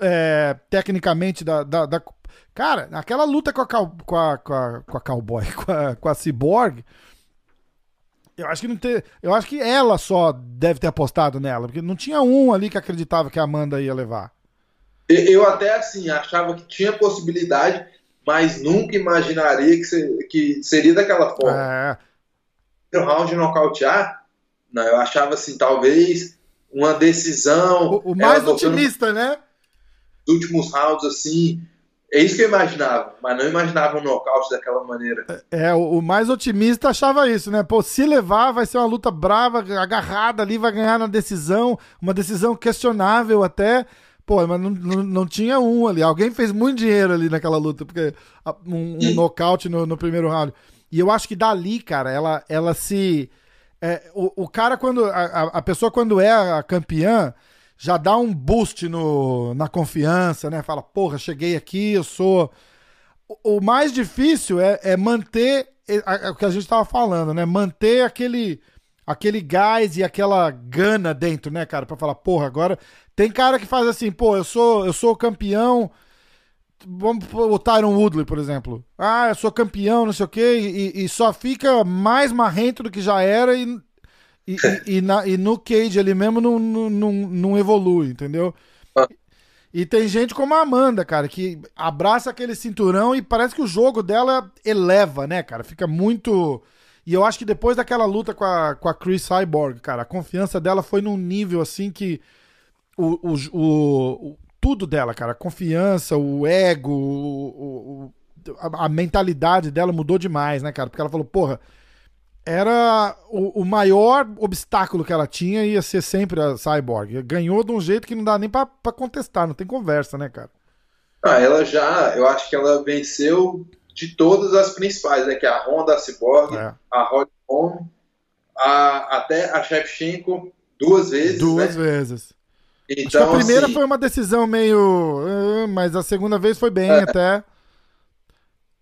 é, tecnicamente da, da, da, Cara, aquela luta com a, com a, com a, com a Cowboy, com a, com a Cyborg. Eu acho que não ter, eu acho que ela só deve ter apostado nela, porque não tinha um ali que acreditava que a Amanda ia levar. Eu até assim achava que tinha possibilidade, mas nunca imaginaria que, que seria daquela forma. É. No round nocautear, não, eu achava assim, talvez uma decisão. O, o mais otimista, né? Últimos rounds, assim, é isso que eu imaginava, mas não imaginava um nocaute daquela maneira. É, é, o, mais otimista achava isso, né? Pô, se levar, vai ser uma luta brava, agarrada ali, vai ganhar na decisão, uma decisão questionável até. Pô, mas não, não, não tinha um ali. Alguém fez muito dinheiro ali naquela luta, porque um, um nocaute no, no, primeiro round. E eu acho que dali, cara, ela, ela se. É, o, o cara, quando. A, a pessoa, quando é a campeã já dá um boost no, na confiança, né? Fala, porra, cheguei aqui, eu sou. O, o mais difícil é, é manter o que a gente estava falando, né? Manter aquele aquele gás e aquela gana dentro, né, cara, para falar, porra, agora tem cara que faz assim, pô, eu sou eu sou campeão, vamos o Tyron Woodley, por exemplo. Ah, eu sou campeão, não sei o quê, e, e só fica mais marrento do que já era e e, e, na, e, no Cage ali mesmo não, não, não evolui, entendeu? Ah. E tem gente como a Amanda, cara, que abraça aquele cinturão e parece que o jogo dela eleva, né, cara? Fica muito. E eu acho que depois daquela luta com a, com a Chris Cyborg, cara, a confiança dela foi num nível assim que. O, o, o, o tudo dela, cara, a confiança, o ego, o, a, a mentalidade dela mudou demais, né, cara? Porque ela falou, porra era o, o, maior obstáculo que ela tinha ia ser sempre a Cyborg. Ganhou de um jeito que não dá nem para contestar, não tem conversa, né, cara? Ah, ela já, eu acho que ela venceu de todas as principais, né? Que é a Honda, a Cyborg, é. a Rod Home, a, até a Shevchenko duas vezes. Duas né? vezes. Então, a primeira assim, foi uma decisão meio. Uh, mas a segunda vez foi bem é. até.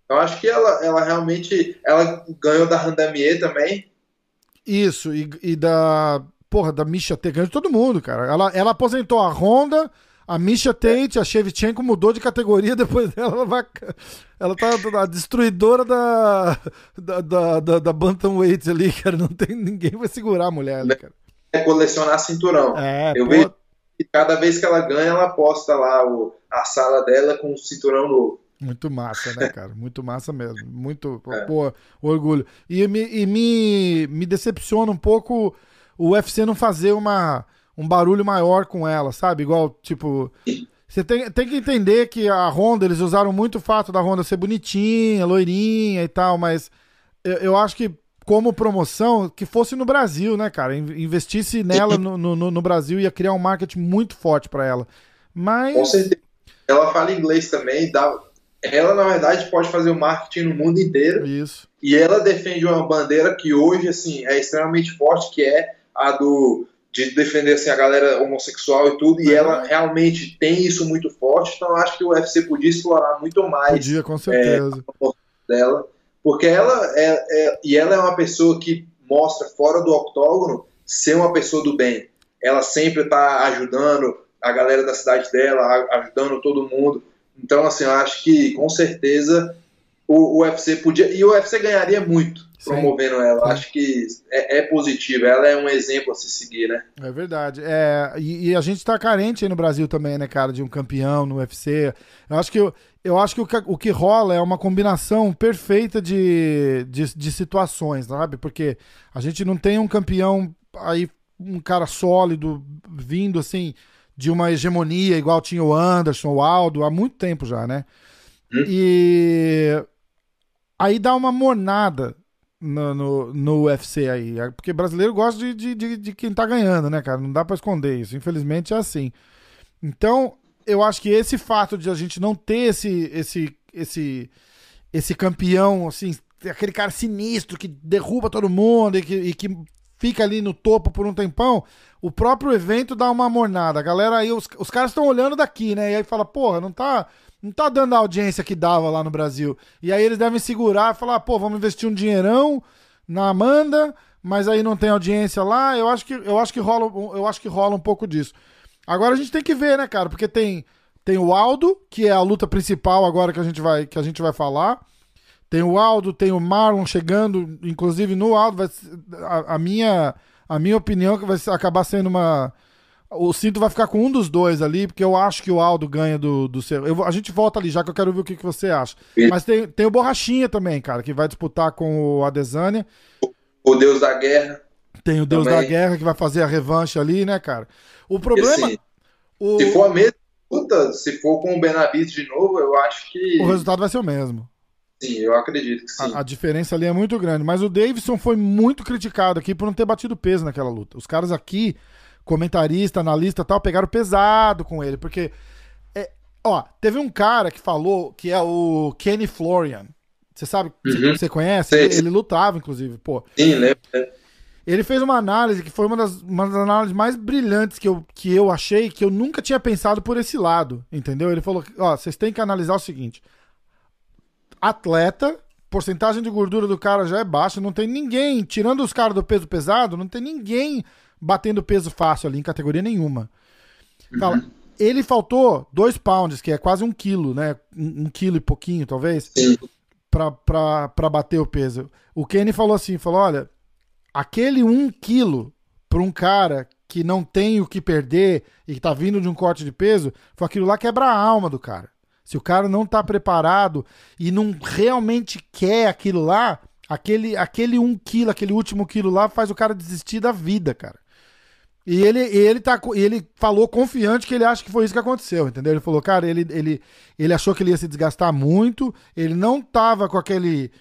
Eu acho que ela, ela realmente ela ganhou da Randamier também. Isso, e, e da. Porra, da Misha Tate, ganhou de todo mundo, cara. Ela, ela aposentou a Honda, a Misha Tate, a Shevchenko mudou de categoria depois dela. Ela, vai, ela tá a destruidora da, da, da, da, da Bantamweight ali, cara. Não tem ninguém vai segurar a mulher ali, cara. É colecionar cinturão. É, Eu pô... vejo que cada vez que ela ganha, ela posta lá o, a sala dela com um cinturão novo. Muito massa, né, cara? Muito massa mesmo. Muito, é. pô, orgulho. E, me, e me, me decepciona um pouco o UFC não fazer uma, um barulho maior com ela, sabe? Igual, tipo. Você tem, tem que entender que a Honda, eles usaram muito o fato da Honda ser bonitinha, loirinha e tal, mas eu, eu acho que como promoção, que fosse no Brasil, né, cara? Investisse nela no, no, no Brasil ia criar um marketing muito forte para ela. Mas. Com certeza. Ela fala inglês também, dá, ela na verdade pode fazer o marketing no mundo inteiro. Isso. E ela defende uma bandeira que hoje assim é extremamente forte, que é a do de defender assim a galera homossexual e tudo, e ela realmente tem isso muito forte, então eu acho que o UFC podia explorar muito mais. Podia, com certeza. É, dela, porque ela é, é, e ela é uma pessoa que mostra fora do octógono ser uma pessoa do bem. Ela sempre está ajudando a galera da cidade dela, ajudando todo mundo. Então, assim, eu acho que com certeza o, o UFC podia. E o UFC ganharia muito promovendo Sim. ela. Sim. Acho que é, é positivo. Ela é um exemplo a se seguir, né? É verdade. É, e, e a gente tá carente aí no Brasil também, né, cara, de um campeão no UFC. Eu acho que, eu, eu acho que o, o que rola é uma combinação perfeita de, de, de situações, sabe? Porque a gente não tem um campeão aí, um cara sólido, vindo assim de uma hegemonia igual tinha o Anderson, o Aldo, há muito tempo já, né? Hum. E aí dá uma mornada no, no, no, UFC aí. Porque brasileiro gosta de, de, de, de, quem tá ganhando, né, cara? Não dá pra esconder isso. Infelizmente é assim. Então, eu acho que esse fato de a gente não ter esse, esse, esse, esse campeão, assim, aquele cara sinistro que derruba todo mundo e que, e que fica ali no topo por um tempão, o próprio evento dá uma mornada. A galera aí, os, os caras estão olhando daqui, né? E aí fala, porra, não tá, não tá dando a audiência que dava lá no Brasil. E aí eles devem segurar e falar, pô, vamos investir um dinheirão na Amanda, mas aí não tem audiência lá. Eu acho que, eu acho que, rola, eu acho que rola um pouco disso. Agora a gente tem que ver, né, cara? Porque tem, tem o Aldo, que é a luta principal agora que a gente vai, que a gente vai falar. Tem o Aldo, tem o Marlon chegando, inclusive no Aldo, vai, a, a, minha, a minha opinião é que vai acabar sendo uma. O cinto vai ficar com um dos dois ali, porque eu acho que o Aldo ganha do, do seu. Eu, a gente volta ali já que eu quero ver o que, que você acha. Mas tem, tem o Borrachinha também, cara, que vai disputar com o Adesanya. O Deus da Guerra. Tem o Deus também. da Guerra que vai fazer a revanche ali, né, cara? O problema. Assim, o... Se for a mesma luta, se for com o Benavides de novo, eu acho que. O resultado vai ser o mesmo. Sim, eu acredito que sim. A, a, diferença ali é muito grande. Mas o Davidson foi muito criticado aqui por não ter batido peso naquela luta. Os caras aqui, comentarista, analista tal, pegaram pesado com ele. Porque, é, ó, teve um cara que falou que é o Kenny Florian. Você sabe, uhum. você conhece? Ele, ele, lutava, inclusive, pô. Sim, lembro. Ele fez uma análise que foi uma das, uma das análises mais brilhantes que eu, que eu achei, que eu nunca tinha pensado por esse lado, entendeu? Ele falou: ó, vocês têm que analisar o seguinte atleta, porcentagem de gordura do cara já é baixa, não tem ninguém, tirando os caras do peso pesado, não tem ninguém batendo peso fácil ali em categoria nenhuma. Fala, uhum. ele faltou dois pounds, que é quase um quilo, né? Um, um quilo e pouquinho, talvez, pra bater o peso. O Kenny falou assim, falou, olha, aquele um quilo pra um cara que não tem o que perder e que tá vindo de um corte de peso, foi aquilo lá quebra a alma do cara. Se o cara não tá preparado e não realmente quer aquilo lá, aquele, aquele um quilo, aquele último quilo lá faz o cara desistir da vida, cara. E ele, ele, tá, ele falou confiante que ele acha que foi isso que aconteceu, entendeu? Ele falou, cara, ele, ele, ele achou que ele ia se desgastar muito, ele não tava com aquele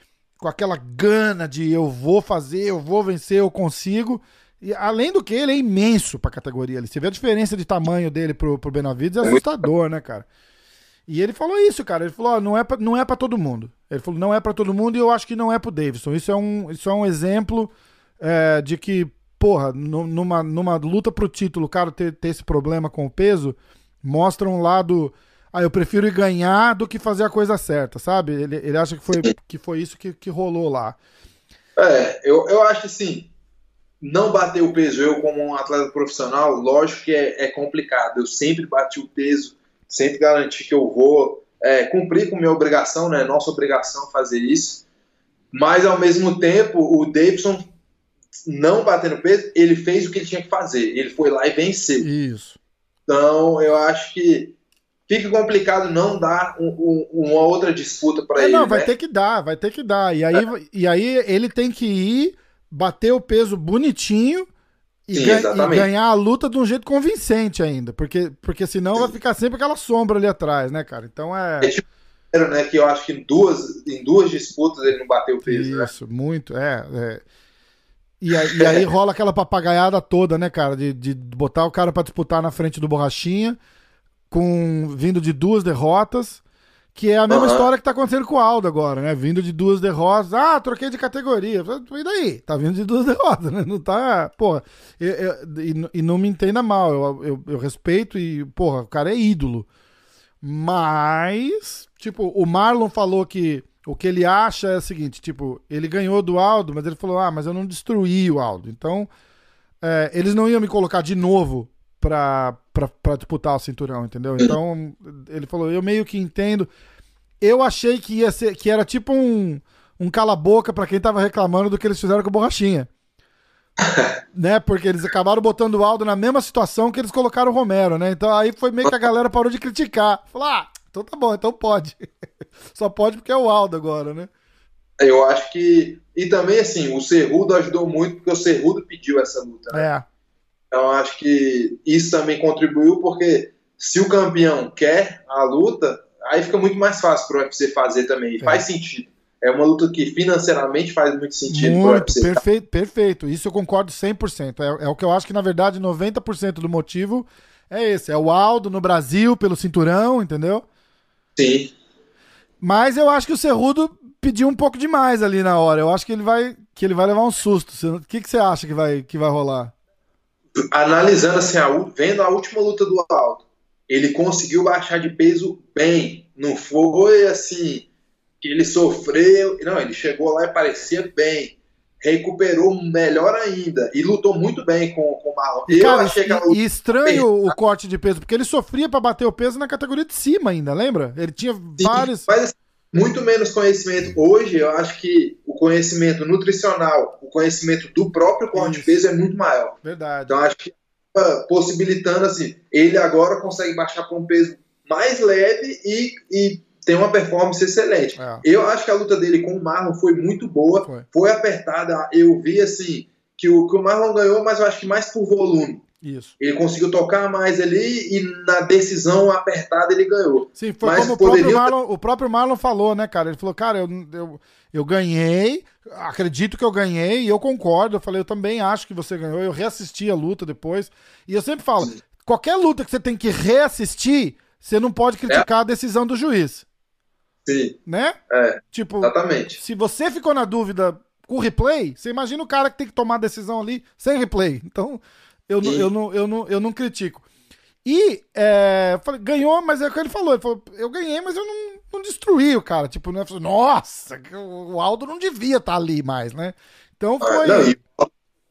com aquela gana de eu vou fazer, eu vou vencer, eu consigo. E além do que, ele é imenso pra categoria. Você vê a diferença de tamanho dele pro, pro Benavides, é assustador, né, cara? E ele falou isso, cara. Ele falou: não é pra, não é para todo mundo. Ele falou: não é para todo mundo e eu acho que não é pro Davidson. Isso é um, isso é um exemplo é, de que, porra, numa, numa luta pro título, o cara ter, ter esse problema com o peso, mostra um lado. Ah, eu prefiro ir ganhar do que fazer a coisa certa, sabe? Ele, ele acha que foi, que foi isso que, que rolou lá. É, eu, eu acho assim, não bater o peso, eu como um atleta profissional, lógico que é, é complicado. Eu sempre bati o peso sempre garantir que eu vou é, cumprir com minha obrigação, né? Nossa obrigação fazer isso. Mas ao mesmo tempo, o Davidson não batendo peso, ele fez o que ele tinha que fazer. Ele foi lá e venceu. Isso. Então eu acho que fica complicado não dar um, um, uma outra disputa para é, ele. Não, vai né? ter que dar, vai ter que dar. E aí, é. e aí ele tem que ir, bater o peso bonitinho e, Sim, e, ganhar a luta de um jeito convincente ainda, porque, porque senão Sim. vai ficar sempre aquela sombra ali atrás, né, cara? Então é. é tipo, né, que eu acho que em duas, em duas disputas ele não bateu o peso. Né? Isso, né? muito, é. é. E, aí, e aí rola aquela papagaiada toda, né, cara? De, de botar o cara para disputar na frente do Borrachinha, com vindo de duas derrotas. Que é a mesma uhum. história que tá acontecendo com o Aldo agora, né? Vindo de duas derrotas. Ah, troquei de categoria. E daí? Tá vindo de duas derrotas, né? Não tá. Porra. Eu, eu, e, e, não me entenda mal. Eu, eu, eu, respeito e, porra, o cara é ídolo. Mas, tipo, o Marlon falou que o que ele acha é o seguinte: tipo, ele ganhou do Aldo, mas ele falou, ah, mas eu não destruí o Aldo. Então, é, eles não iam me colocar de novo pra, pra, pra disputar o cinturão, entendeu? Então, ele falou, eu meio que entendo. eu achei que ia ser, que era tipo um, um cala-boca pra quem tava reclamando do que eles fizeram com o Borrachinha. né? Porque eles acabaram botando o Aldo na mesma situação que eles colocaram o Romero, né? Então aí foi meio que a galera parou de criticar. Falou, ah, então tá bom, então pode. Só pode porque é o Aldo agora, né? Eu acho que. E também, assim, o Cerrudo ajudou muito porque o Cerrudo pediu essa luta, né? É. Então acho que isso também contribuiu porque se o campeão quer a luta, aí fica muito mais fácil para o UFC fazer também. É. Faz sentido. É uma luta que financeiramente faz muito sentido muito, pro UFC. Perfeito, perfeito. Isso eu concordo 100%. É, é o que eu acho que, na verdade, 90% do motivo é esse. É o Aldo no Brasil pelo cinturão, entendeu? Sim. Mas eu acho que o Cerrudo pediu um pouco demais ali na hora. Eu acho que ele vai, que ele vai levar um susto. O que, que você acha que vai, que vai rolar? Analisando assim, a, vendo a última luta do Aldo, ele conseguiu baixar de peso bem. Não foi assim que ele sofreu. Não, ele chegou lá e parecia bem. Recuperou melhor ainda. E lutou muito bem com, com o Marlon. E, cara, e, e estranho o corte de peso, porque ele sofria para bater o peso na categoria de cima ainda, lembra? Ele tinha Sim, vários. Mas muito menos conhecimento. Hoje, eu acho que o conhecimento nutricional, o conhecimento do próprio corte de peso é muito maior. Verdade. Então, acho que possibilitando assim, ele agora consegue baixar para um peso mais leve e, e tem uma performance excelente. É. Eu acho que a luta dele com o Marlon foi muito boa, foi, foi apertada. Eu vi assim que o, que o Marlon ganhou, mas eu acho que mais por volume. Isso. Ele conseguiu tocar mais ali e na decisão apertada ele ganhou. Sim, foi mas como poderia... o, próprio Marlon, o próprio Marlon falou, né, cara? Ele falou, cara, eu, eu, eu ganhei, acredito que eu ganhei e eu concordo. Eu falei, eu também acho que você ganhou. Eu reassisti a luta depois. E eu sempre falo, qualquer luta que você tem que reassistir, você não pode criticar é. a decisão do juiz. Sim. Né? É. Tipo, exatamente. se você ficou na dúvida com o replay, você imagina o cara que tem que tomar a decisão ali sem replay. Então, eu, não, eu, não, eu, não, eu não critico. E é, falei, ganhou, mas é o que ele falou. Ele falou, eu ganhei, mas eu não, não destruí o cara. Tipo, né? Falei, Nossa, o Aldo não devia estar tá ali mais, né? Então ah, foi. não, e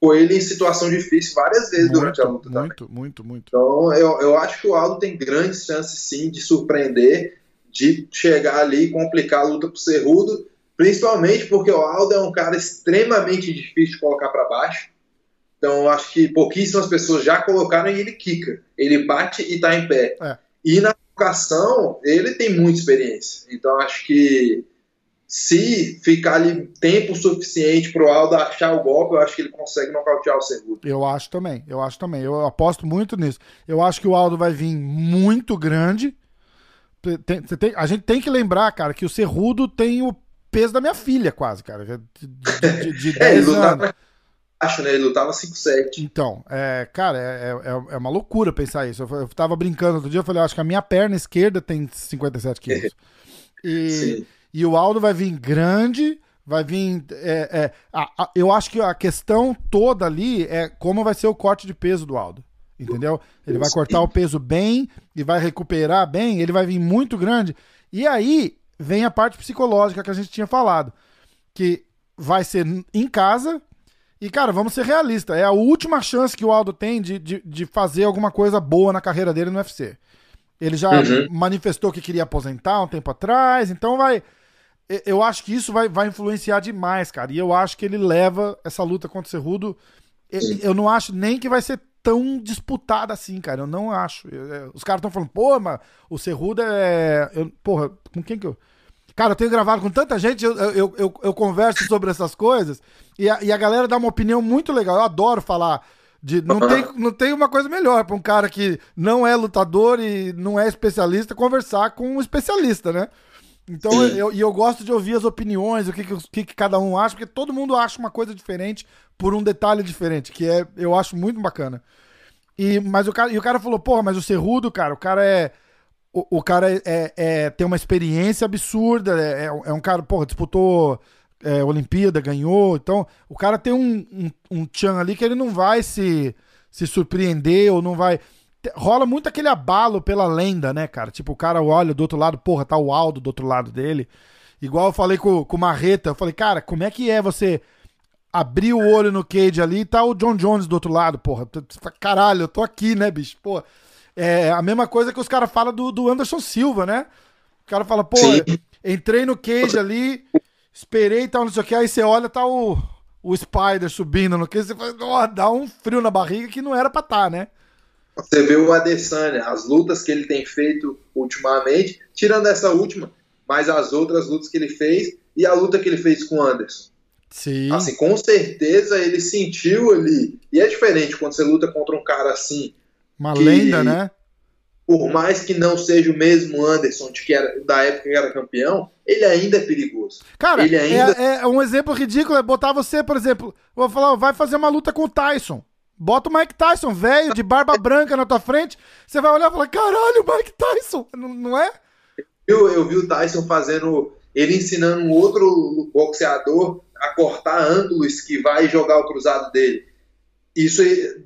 foi ele em situação difícil várias vezes muito, durante a luta. Muito, também. muito, muito. Então eu, eu acho que o Aldo tem grandes chances sim de surpreender, de chegar ali e complicar a luta pro Cerrudo, principalmente porque o Aldo é um cara extremamente difícil de colocar para baixo. Então, acho que pouquíssimas pessoas já colocaram e ele quica. Ele bate e tá em pé. É. E na colocação, ele tem muita experiência. Então, acho que se ficar ali tempo suficiente pro Aldo achar o golpe, eu acho que ele consegue nocautear o Cerrudo. Eu acho também, eu acho também. Eu aposto muito nisso. Eu acho que o Aldo vai vir muito grande. Tem, tem, a gente tem que lembrar, cara, que o Cerrudo tem o peso da minha filha, quase, cara. De, de, de, de 10 é, anos acho, né? Ele lutava 5-7. Então, é, cara, é, é, é, uma loucura pensar isso. Eu, eu tava brincando outro dia, eu falei, eu acho que a minha perna esquerda tem 57 quilos. E, e o Aldo vai vir grande, vai vir. É, é, a, a, eu acho que a questão toda ali é como vai ser o corte de peso do Aldo. Entendeu? Ele vai cortar o peso bem e vai recuperar bem, ele vai vir muito grande. E aí vem a parte psicológica que a gente tinha falado. Que vai ser em casa, e, cara, vamos ser realistas. É a última chance que o Aldo tem de, de, de fazer alguma coisa boa na carreira dele no UFC. Ele já uhum. manifestou que queria aposentar um tempo atrás, então vai. Eu acho que isso vai, vai influenciar demais, cara. E eu acho que ele leva essa luta contra o Cerrudo. Eu não acho nem que vai ser tão disputada assim, cara. Eu não acho. É, os caras estão falando, pô, mas o Cerrudo é. Eu, porra, com quem que eu. Cara, eu tenho gravado com tanta gente, eu, eu, eu, eu converso sobre essas coisas e a, e a galera dá uma opinião muito legal. Eu adoro falar. De, não, tem, não tem uma coisa melhor para um cara que não é lutador e não é especialista conversar com um especialista, né? Então, eu, e eu gosto de ouvir as opiniões, o que, que, que, cada um acha, porque todo mundo acha uma coisa diferente por um detalhe diferente, que é, eu acho muito bacana. E, mas o cara, e o cara falou, porra, mas o Cerrudo, cara, o cara é o, o cara é, é, é, tem uma experiência absurda, é, é, é um cara, porra, disputou é, Olimpíada, ganhou. Então, o cara tem um, um, um tchan ali que ele não vai se, se surpreender ou não vai. Rola muito aquele abalo pela lenda, né, cara? Tipo, o cara olha do outro lado, porra, tá o Aldo do outro lado dele. Igual eu falei com, com o Marreta, eu falei, cara, como é que é você abrir o olho no Cage ali e tá o John Jones do outro lado, porra? Caralho, eu tô aqui, né, bicho? Porra. É a mesma coisa que os caras falam do, do Anderson Silva, né? O cara fala, pô, Entrei no cage ali, esperei e tal, não sei o que. Aí você olha, tá o, o Spider subindo no cage. Você fala, ó, dá um frio na barriga que não era pra tá, né? Você vê o Adesanya, as lutas que ele tem feito ultimamente, tirando essa última, mas as outras lutas que ele fez e a luta que ele fez com o Anderson. Sim. Assim, com certeza ele sentiu ali. E é diferente quando você luta contra um cara assim. Uma que, lenda, né? Por mais que não seja o mesmo Anderson de que era, da época que era campeão, ele ainda é perigoso. Cara, ele ainda... é, é um exemplo ridículo é botar você, por exemplo, vou falar, vai fazer uma luta com o Tyson. Bota o Mike Tyson, velho, de barba branca na tua frente. Você vai olhar e falar: caralho, Mike Tyson, não, não é? Eu, eu vi o Tyson fazendo. Ele ensinando um outro boxeador a cortar ângulos que vai jogar o cruzado dele. Isso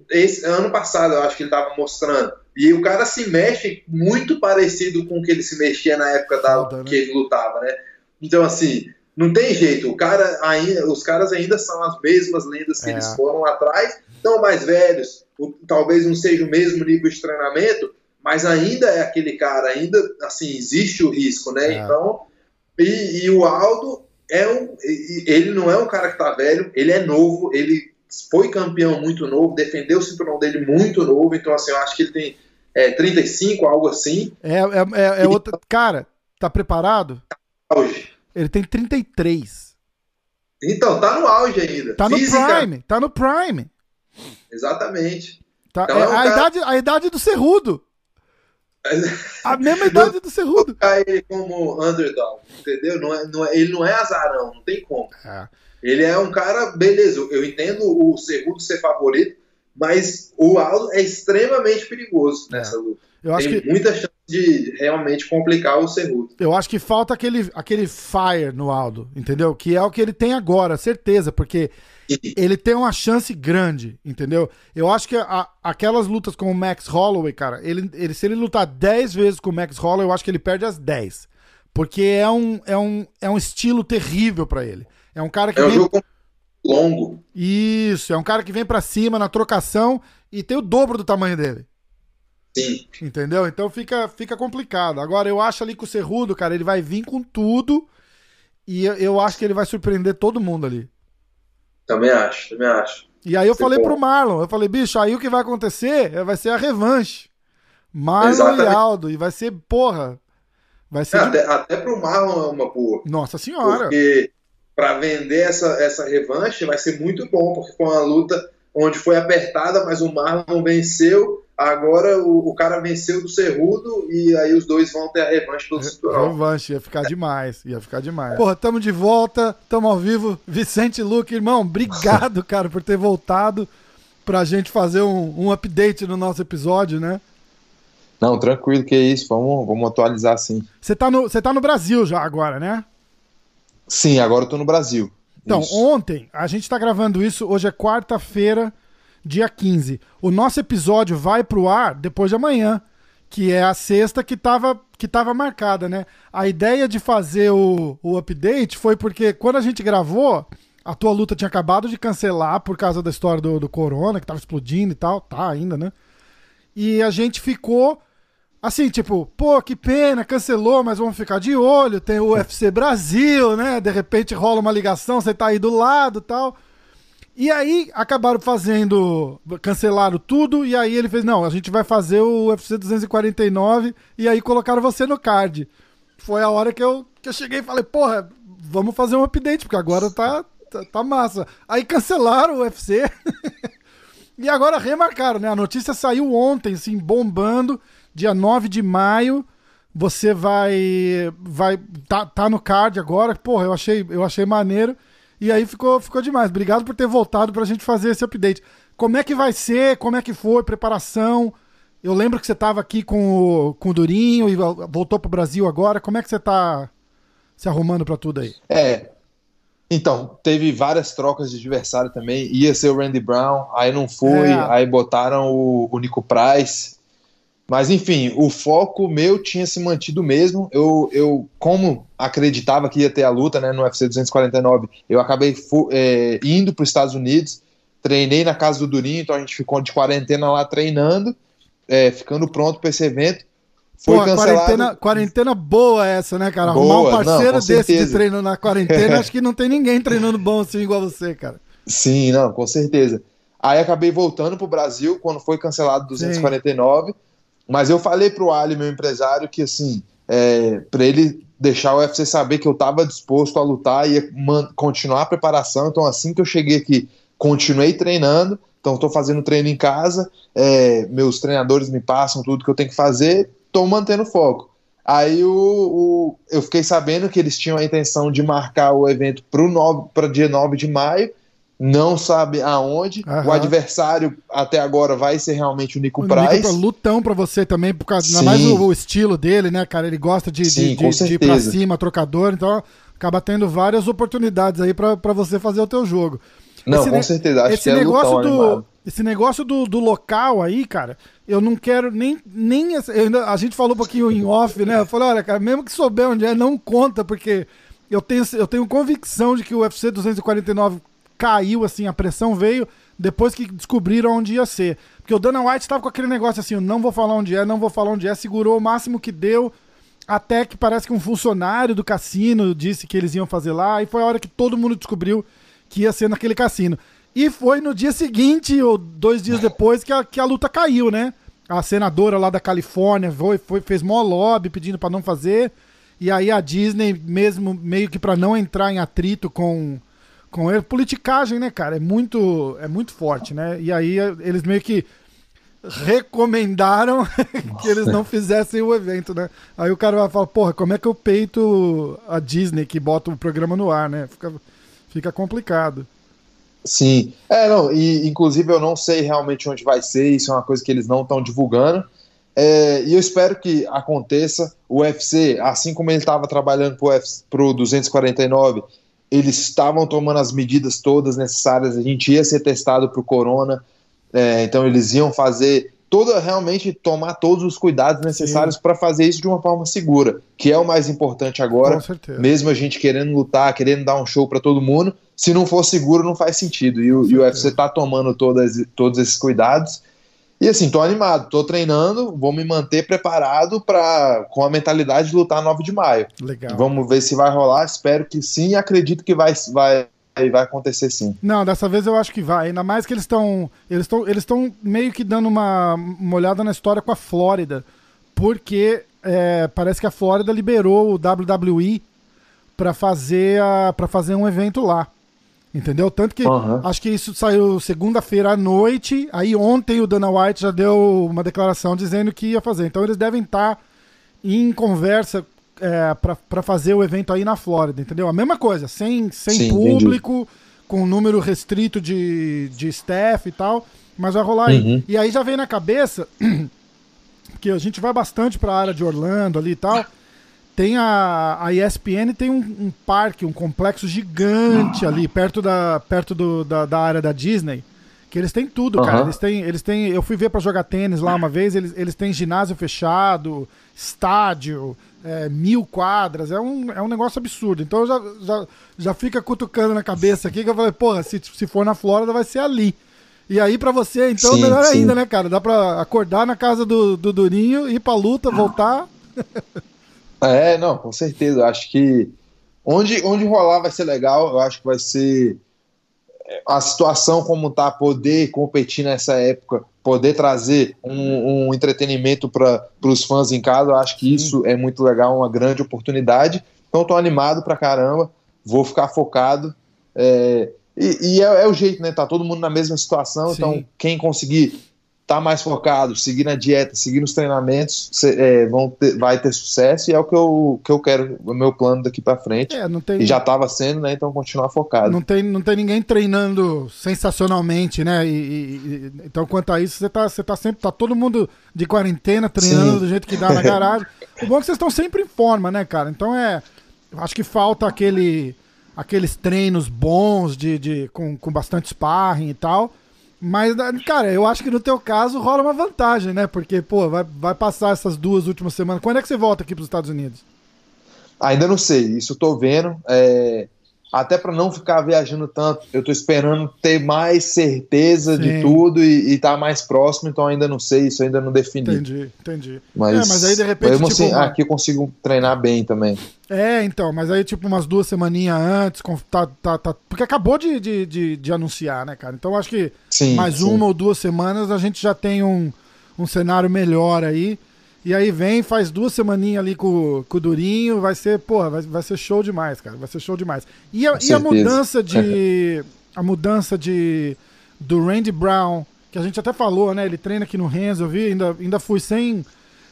esse ano passado, eu acho que ele estava mostrando. E o cara se mexe muito parecido com o que ele se mexia na época da, Foda, né? que ele lutava, né? Então, assim, não tem jeito. O cara ainda, os caras ainda são as mesmas lendas que é. eles foram lá atrás estão mais velhos, talvez não seja o mesmo nível de treinamento, mas ainda é aquele cara, ainda assim, existe o risco, né? É. Então, e, e, o Aldo é um. Ele não é um cara que tá velho, ele é novo, ele foi campeão muito novo, defendeu o cinturão dele muito novo, então assim, eu acho que ele tem é, 35, algo assim. É, é, é, é outra. Cara, tá preparado? Auge. Ele tem 33. Então, tá no auge ainda. Tá no Física. Prime, tá no Prime. Exatamente. Tá, então, é, é a, cara... idade, a idade do Cerrudo. A mesma idade do Cerrudo. ele como underdog, entendeu? Não é, não é, ele não é azarão, não tem como. É. Ele é um cara, beleza, eu entendo o Cerrudo ser favorito, mas o Aldo é extremamente perigoso é. nessa luta. Eu acho tem que... muita chance de realmente complicar o Cerrudo. Eu acho que falta aquele, aquele fire no Aldo, entendeu? Que é o que ele tem agora, certeza, porque ele tem uma chance grande, entendeu? Eu acho que a, aquelas lutas com o Max Holloway, cara, ele, ele, se ele lutar 10 vezes com o Max Holloway, eu acho que ele perde as 10. Porque é um, é um, é um estilo terrível para ele. É um cara que. É um vem... jogo longo. Isso, é um cara que vem para cima na trocação e tem o dobro do tamanho dele. Sim. Entendeu? Então fica, fica complicado. Agora, eu acho ali que o Cerrudo, cara, ele vai vir com tudo e eu, eu acho que ele vai surpreender todo mundo ali. Também acho, também acho. E aí eu falei bom. pro Marlon, eu falei, bicho, aí o que vai acontecer é, vai ser a revanche. Marlon Exatamente. e Aldo. E vai ser, porra. Vai ser. É, de... até, até pro Marlon é uma boa. Nossa senhora. Porque para vender essa, essa revanche vai ser muito bom, porque foi uma luta onde foi apertada, mas o Marlon venceu Agora o, o, cara venceu do Cerrudo e aí os dois vão ter a revanche pelo cinturão. Revanche, ia ficar demais, ia ficar demais. Porra, tamo de volta, tamo ao vivo. Vicente Luque, irmão, obrigado, cara, por ter voltado pra gente fazer um, um update no nosso episódio, né? Não, tranquilo, que é isso, vamos, vamos atualizar sim. Você tá, no, tá no Brasil já agora, né? Sim, agora eu tô no Brasil. Então, isso. ontem, a gente tá gravando isso, hoje é quarta-feira, dia 15. O nosso episódio vai pro ar depois de amanhã, que é a sexta que estava que tava marcada, né? A ideia de fazer o, o update foi porque quando a gente gravou, a tua luta tinha acabado de cancelar por causa da história do, do corona, que tava explodindo e tal, tá ainda, né? E a gente ficou assim, tipo, pô, que pena, cancelou, mas vamos ficar de olho, tem o UFC Brasil, né? De repente rola uma ligação, você tá aí do lado tal. E aí acabaram fazendo, cancelaram tudo, e aí ele fez, não, a gente vai fazer o UFC 249, e aí colocaram você no card. Foi a hora que eu, que eu cheguei e falei, porra, vamos fazer um update, porque agora tá, tá, tá massa. Aí cancelaram o UFC, e agora remarcaram, né? A notícia saiu ontem, assim, bombando, dia 9 de maio, você vai, vai, tá, tá no card agora, porra, eu achei, eu achei maneiro, e aí ficou, ficou demais. Obrigado por ter voltado para a gente fazer esse update. Como é que vai ser? Como é que foi? Preparação? Eu lembro que você estava aqui com o, com o Durinho e voltou para o Brasil agora. Como é que você está se arrumando para tudo aí? É. Então, teve várias trocas de adversário também. Ia ser o Randy Brown, aí não foi. É. Aí botaram o, o Nico Price. Mas enfim, o foco meu tinha se mantido mesmo. Eu, eu como acreditava que ia ter a luta né, no UFC 249, eu acabei é, indo para os Estados Unidos, treinei na casa do Durinho, então a gente ficou de quarentena lá treinando, é, ficando pronto para esse evento. foi Pô, cancelado. Quarentena, quarentena boa essa, né, cara? Arrumar boa, um parceiro não, desse de treino na quarentena, acho que não tem ninguém treinando bom assim igual você, cara. Sim, não, com certeza. Aí acabei voltando pro Brasil quando foi cancelado 249. Sim. Mas eu falei pro Ali, meu empresário, que assim, é, para ele deixar o UFC saber que eu estava disposto a lutar e continuar a preparação. Então, assim que eu cheguei aqui, continuei treinando. Então, estou fazendo treino em casa. É, meus treinadores me passam tudo que eu tenho que fazer. Estou mantendo foco. Aí o, o, eu fiquei sabendo que eles tinham a intenção de marcar o evento para dia 9 de maio não sabe aonde. Uhum. O adversário até agora vai ser realmente o Nico o Price. Nico, lutão para você também, por causa, ainda mais o, o, estilo dele, né, cara? Ele gosta de, Sim, de, de, de ir pra cima, trocador, então acaba tendo várias oportunidades aí para você fazer o teu jogo. Não, esse com certeza. Acho esse que é negócio do, Esse negócio do, do local aí, cara, eu não quero nem. nem ainda, a gente falou um pouquinho em off, né? Eu falei, olha, cara, mesmo que souber onde é, não conta, porque eu tenho, eu tenho convicção de que o UFC 249 caiu, assim, a pressão veio depois que descobriram onde ia ser. Porque o Dana White estava com aquele negócio assim, não vou falar onde é, não vou falar onde é, segurou o máximo que deu, até que parece que um funcionário do cassino disse que eles iam fazer lá, e foi a hora que todo mundo descobriu que ia ser naquele cassino. E foi no dia seguinte, ou dois dias depois, que a, que a luta caiu, né? A senadora lá da Califórnia foi, foi fez mó lobby pedindo para não fazer. E aí a Disney, mesmo meio que para não entrar em atrito com com ele. Politicagem, né, cara? É muito, é muito forte, né? E aí eles meio que recomendaram que eles não fizessem o evento, né? Aí o cara vai falar, porra, como é que eu peito a Disney que bota o programa no ar, né? Fica, fica complicado. Sim. É, não, e inclusive eu não sei realmente onde vai ser, isso é uma coisa que eles não estão divulgando. É, e eu espero que aconteça. O UFC, assim como ele estava trabalhando para o 249 eles estavam tomando as medidas todas necessárias, a gente ia ser testado para o corona, é, então eles iam fazer toda realmente tomar todos os cuidados necessários para fazer isso de uma forma segura, que é o mais importante agora. Mesmo a gente querendo lutar, querendo dar um show para todo mundo, se não for seguro não faz sentido. E o, e o UFC está tomando todas, todos esses cuidados e assim, tô animado, tô treinando, vou me manter preparado para com a mentalidade de lutar 9 de maio. Legal. Vamos ver se vai rolar, espero que sim, acredito que vai vai vai acontecer sim. Não, dessa vez eu acho que vai. Ainda mais que eles estão eles estão eles estão meio que dando uma, uma olhada na história com a Flórida, porque é, parece que a Flórida liberou o WWE para fazer para fazer um evento lá. Entendeu? Tanto que uhum. acho que isso saiu segunda-feira à noite. Aí ontem o Dana White já deu uma declaração dizendo que ia fazer. Então eles devem estar em conversa é, para fazer o evento aí na Flórida, entendeu? A mesma coisa, sem, sem Sim, público, entendi. com um número restrito de, de staff e tal. Mas vai rolar uhum. aí. E aí já vem na cabeça que a gente vai bastante para a área de Orlando ali e tal. Tem a, a ESPN tem um, um parque, um complexo gigante ali, perto da, perto do, da, da área da Disney, que eles têm tudo, uhum. cara. Eles têm, eles têm. Eu fui ver para jogar tênis lá uma vez, eles, eles têm ginásio fechado, estádio, é, mil quadras, é um, é um negócio absurdo. Então já, já, já fica cutucando na cabeça aqui que eu falei, porra, se, se for na Flórida vai ser ali. E aí para você, então, sim, melhor sim. ainda, né, cara? Dá pra acordar na casa do, do Durinho, ir pra luta, voltar. É, não, com certeza. Eu acho que onde, onde rolar vai ser legal. Eu acho que vai ser é, a situação como tá, poder competir nessa época, poder trazer um, um entretenimento para os fãs em casa. Eu acho que isso é muito legal, uma grande oportunidade. Então, tô animado pra caramba. Vou ficar focado. É, e, e é, é, o jeito, né? Tá todo mundo na mesma situação. Sim. Então, quem conseguir tá mais focado, seguir na dieta, seguir nos treinamentos, cê, é, vão ter, vai ter sucesso e é o que eu, que eu quero, o meu plano daqui para frente. É, tem... E já estava sendo, né? Então continuar focado. Não tem, não tem ninguém treinando sensacionalmente, né? E, e, então quanto a isso, você tá, você tá sempre, tá todo mundo de quarentena treinando Sim. do jeito que dá na garagem. o bom é que vocês estão sempre em forma, né, cara? Então é, acho que falta aquele aqueles treinos bons de, de com, com bastante sparring e tal mas, cara, eu acho que no teu caso rola uma vantagem, né? Porque, pô, vai, vai passar essas duas últimas semanas. Quando é que você volta aqui para os Estados Unidos? Ainda não sei, isso eu tô vendo. É... até para não ficar viajando tanto. Eu tô esperando ter mais certeza Sim. de tudo e, estar tá mais próximo, então ainda não sei, isso ainda não defini. Entendi, entendi. Mas, é, mas aí de repente. Tipo, assim, uma... aqui eu consigo treinar bem também. É, então, mas aí tipo umas duas semaninhas antes, tá, tá, tá, porque acabou de, de, de, de anunciar, né, cara? Então acho que sim, mais sim. uma ou duas semanas a gente já tem um, um cenário melhor aí. E aí vem, faz duas semaninhas ali com, com o Durinho, vai ser, porra, vai, vai ser show demais, cara. Vai ser show demais. E a, e a mudança de. a mudança de. Do Randy Brown, que a gente até falou, né? Ele treina aqui no Renzo, eu vi, ainda, ainda fui sem,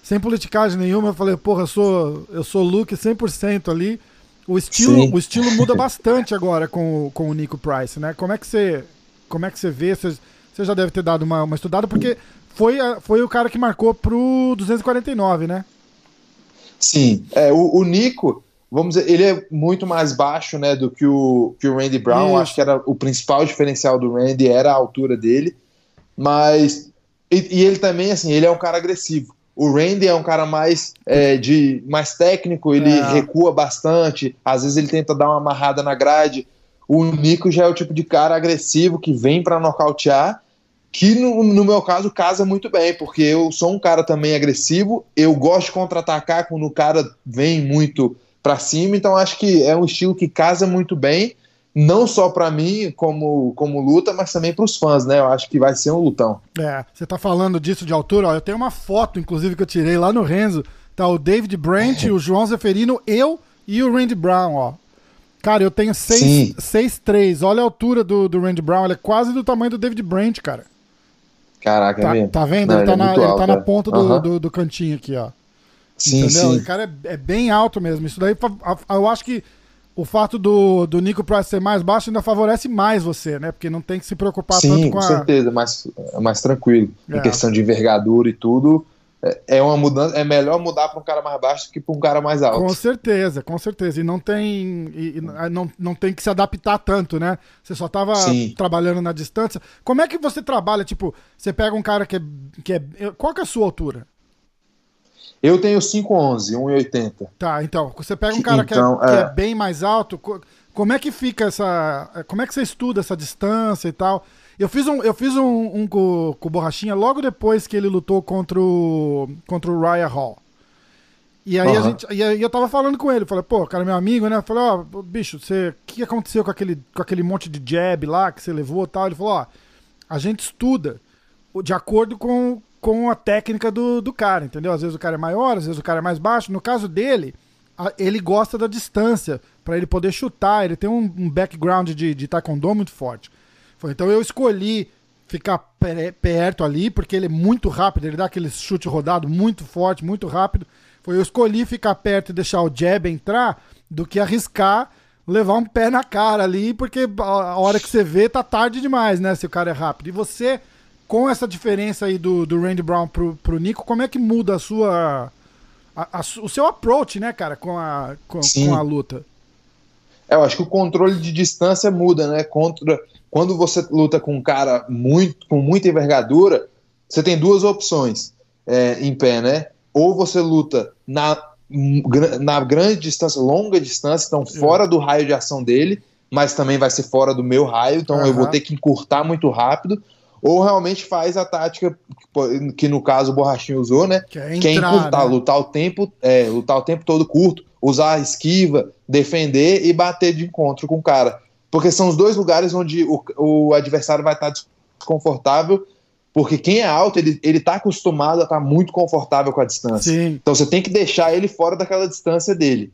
sem politicagem nenhuma. Eu falei, porra, eu sou, eu sou Luke 100% ali. O estilo, o estilo muda bastante agora com, com o Nico Price, né? Como é que você, como é que você vê? Você, você já deve ter dado uma, uma estudada, porque foi, foi o cara que marcou pro 249, né? Sim. É, o, o Nico, vamos dizer, ele é muito mais baixo, né, do que o, que o Randy Brown. Isso. Acho que era o principal diferencial do Randy era a altura dele. Mas. E, e, ele também, assim, ele é um cara agressivo. O Randy é um cara mais, é, de, mais técnico, ele é. recua bastante, às vezes ele tenta dar uma amarrada na grade. O Nico já é o tipo de cara agressivo que vem para nocautear que no, no, meu caso casa muito bem, porque eu sou um cara também agressivo, eu gosto de contra-atacar quando o cara vem muito para cima, então acho que é um estilo que casa muito bem, não só para mim como, como luta, mas também para os fãs, né? Eu acho que vai ser um lutão. É, você tá falando disso de altura, ó, eu tenho uma foto, inclusive, que eu tirei lá no Renzo, tá o David Brent, o João Zeferino, eu e o Randy Brown, ó. Cara, eu tenho 6'3", olha a altura do, do Randy Brown, ele é quase do tamanho do David Brent, cara. Caraca, tá, é. Tá vendo? Não, ele, tá, ele, é na, ele tá na ponta do, uhum. do, do, cantinho aqui, ó. Sim, Entendeu? sim. O cara é, é, bem alto mesmo. Isso daí, eu acho que o fato do, do Nico Price ser mais baixo ainda favorece mais você, né? Porque não tem que se preocupar sim, tanto com, com a... certeza, mais, mais tranquilo. É. Em questão de envergadura e tudo, é uma mudança, é melhor mudar para um cara mais baixo que para um cara mais alto. Com certeza, com certeza. E não tem, e, e não, não tem que se adaptar tanto, né? Você só estava trabalhando na distância. Como é que você trabalha? Tipo, você pega um cara que é. Que é qual que é a sua altura? Eu tenho 5'11, 1,80. Tá, então, você pega um cara então, que, é, é... que é bem mais alto, como é que fica essa. Como é que você estuda essa distância e tal? Eu fiz um, eu fiz um, um com, com o Borrachinha logo depois que ele lutou contra o, contra o Raya Hall. E aí, uhum. a gente, e aí eu tava falando com ele, falei, pô, cara, meu amigo, né? Eu falei, ó, oh, bicho, você, o que aconteceu com aquele, com aquele monte de jab lá que você levou e tal? Ele falou, ó, a gente estuda de acordo com, com a técnica do, do cara, entendeu? Às vezes o cara é maior, às vezes o cara é mais baixo. No caso dele, a, ele gosta da distância para ele poder chutar. Ele tem um, um background de, de taekwondo muito forte. Então eu escolhi ficar perto ali, porque ele é muito rápido, ele dá aquele chute rodado muito forte, muito rápido. Foi eu escolhi ficar perto e deixar o jab entrar do que arriscar levar um pé na cara ali, porque a hora que você vê tá tarde demais, né? Se o cara é rápido. E você, com essa diferença aí do, do Randy Brown pro, pro Nico, como é que muda a sua. A, a, o seu approach, né, cara, com a, com, com a luta? É, eu acho que o controle de distância muda, né? Contra quando você luta com um cara muito, com muita envergadura, você tem duas opções é, em pé, né? Ou você luta na, na grande distância, longa distância, então fora do raio de ação dele, mas também vai ser fora do meu raio, então uhum. eu vou ter que encurtar muito rápido. Ou realmente faz a tática que no caso o Borrachinho usou, né? Que é, entrar, que é encurtar, né? lutar o tempo, é, lutar o tempo todo curto, usar a esquiva, defender e bater de encontro com o cara porque são os dois lugares onde o, o adversário vai estar desconfortável, porque quem é alto, ele, ele tá acostumado a estar tá muito confortável com a distância. Sim. Então você tem que deixar ele fora daquela distância dele.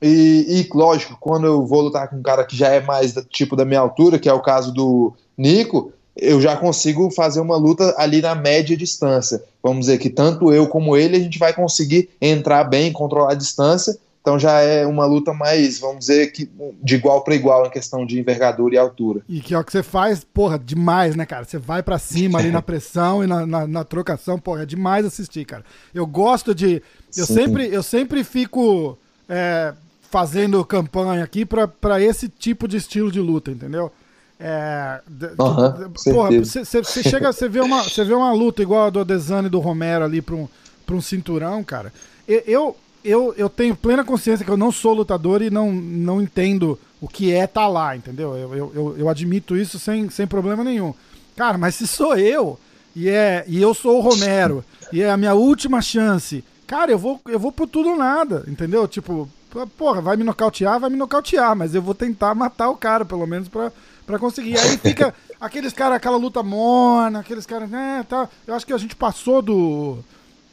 E, e, lógico, quando eu vou lutar com um cara que já é mais do tipo da minha altura, que é o caso do Nico, eu já consigo fazer uma luta ali na média distância. Vamos dizer que tanto eu como ele, a gente vai conseguir entrar bem, controlar a distância então já é uma luta mais, vamos dizer, que de igual para igual em questão de envergadura e altura. E que é o que você faz, porra, demais, né, cara? Você vai para cima ali na pressão e na, na, na, trocação, porra, é demais assistir, cara. Eu gosto de. Eu, sempre, eu sempre fico é, fazendo campanha aqui para esse tipo de estilo de luta, entendeu? É, uhum, porra, você chega, você vê uma, você vê uma luta igual a do Adesanya e do Romero ali para um, pra um cinturão, cara. Eu, eu, eu tenho plena consciência que eu não sou lutador e não, não entendo o que é tá lá, entendeu? Eu, eu, eu, eu admito isso sem, sem problema nenhum. Cara, mas se sou eu, e, é, e eu sou o Romero, e é a minha última chance, cara, eu vou, eu vou por tudo ou nada, entendeu? Tipo, porra, vai me nocautear, vai me nocautear, mas eu vou tentar matar o cara, pelo menos, pra, pra conseguir. Aí fica aqueles caras, aquela luta morna, aqueles caras, né, tá. Eu acho que a gente passou do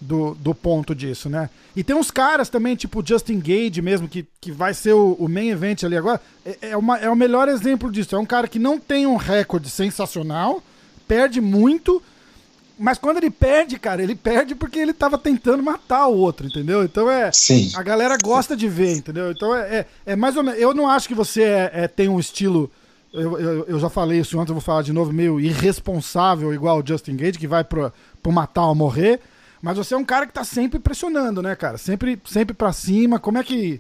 do, do ponto disso, né? E tem uns caras também, tipo Justin Gage mesmo, que, que vai ser o, o main event ali agora. É, é, uma, é o melhor exemplo disso. É um cara que não tem um recorde sensacional, perde muito, mas quando ele perde, cara, ele perde porque ele tava tentando matar o outro, entendeu? Então é. Sim. A galera gosta de ver, entendeu? Então é, é, é mais ou menos. Eu não acho que você é, é, tem um estilo. Eu, eu, eu, já falei isso antes, eu vou falar de novo, meio irresponsável, igual o Justin Gage, que vai pro, pro matar ou morrer. Mas você é um cara que tá sempre pressionando, né, cara? Sempre, sempre pra cima. Como é que.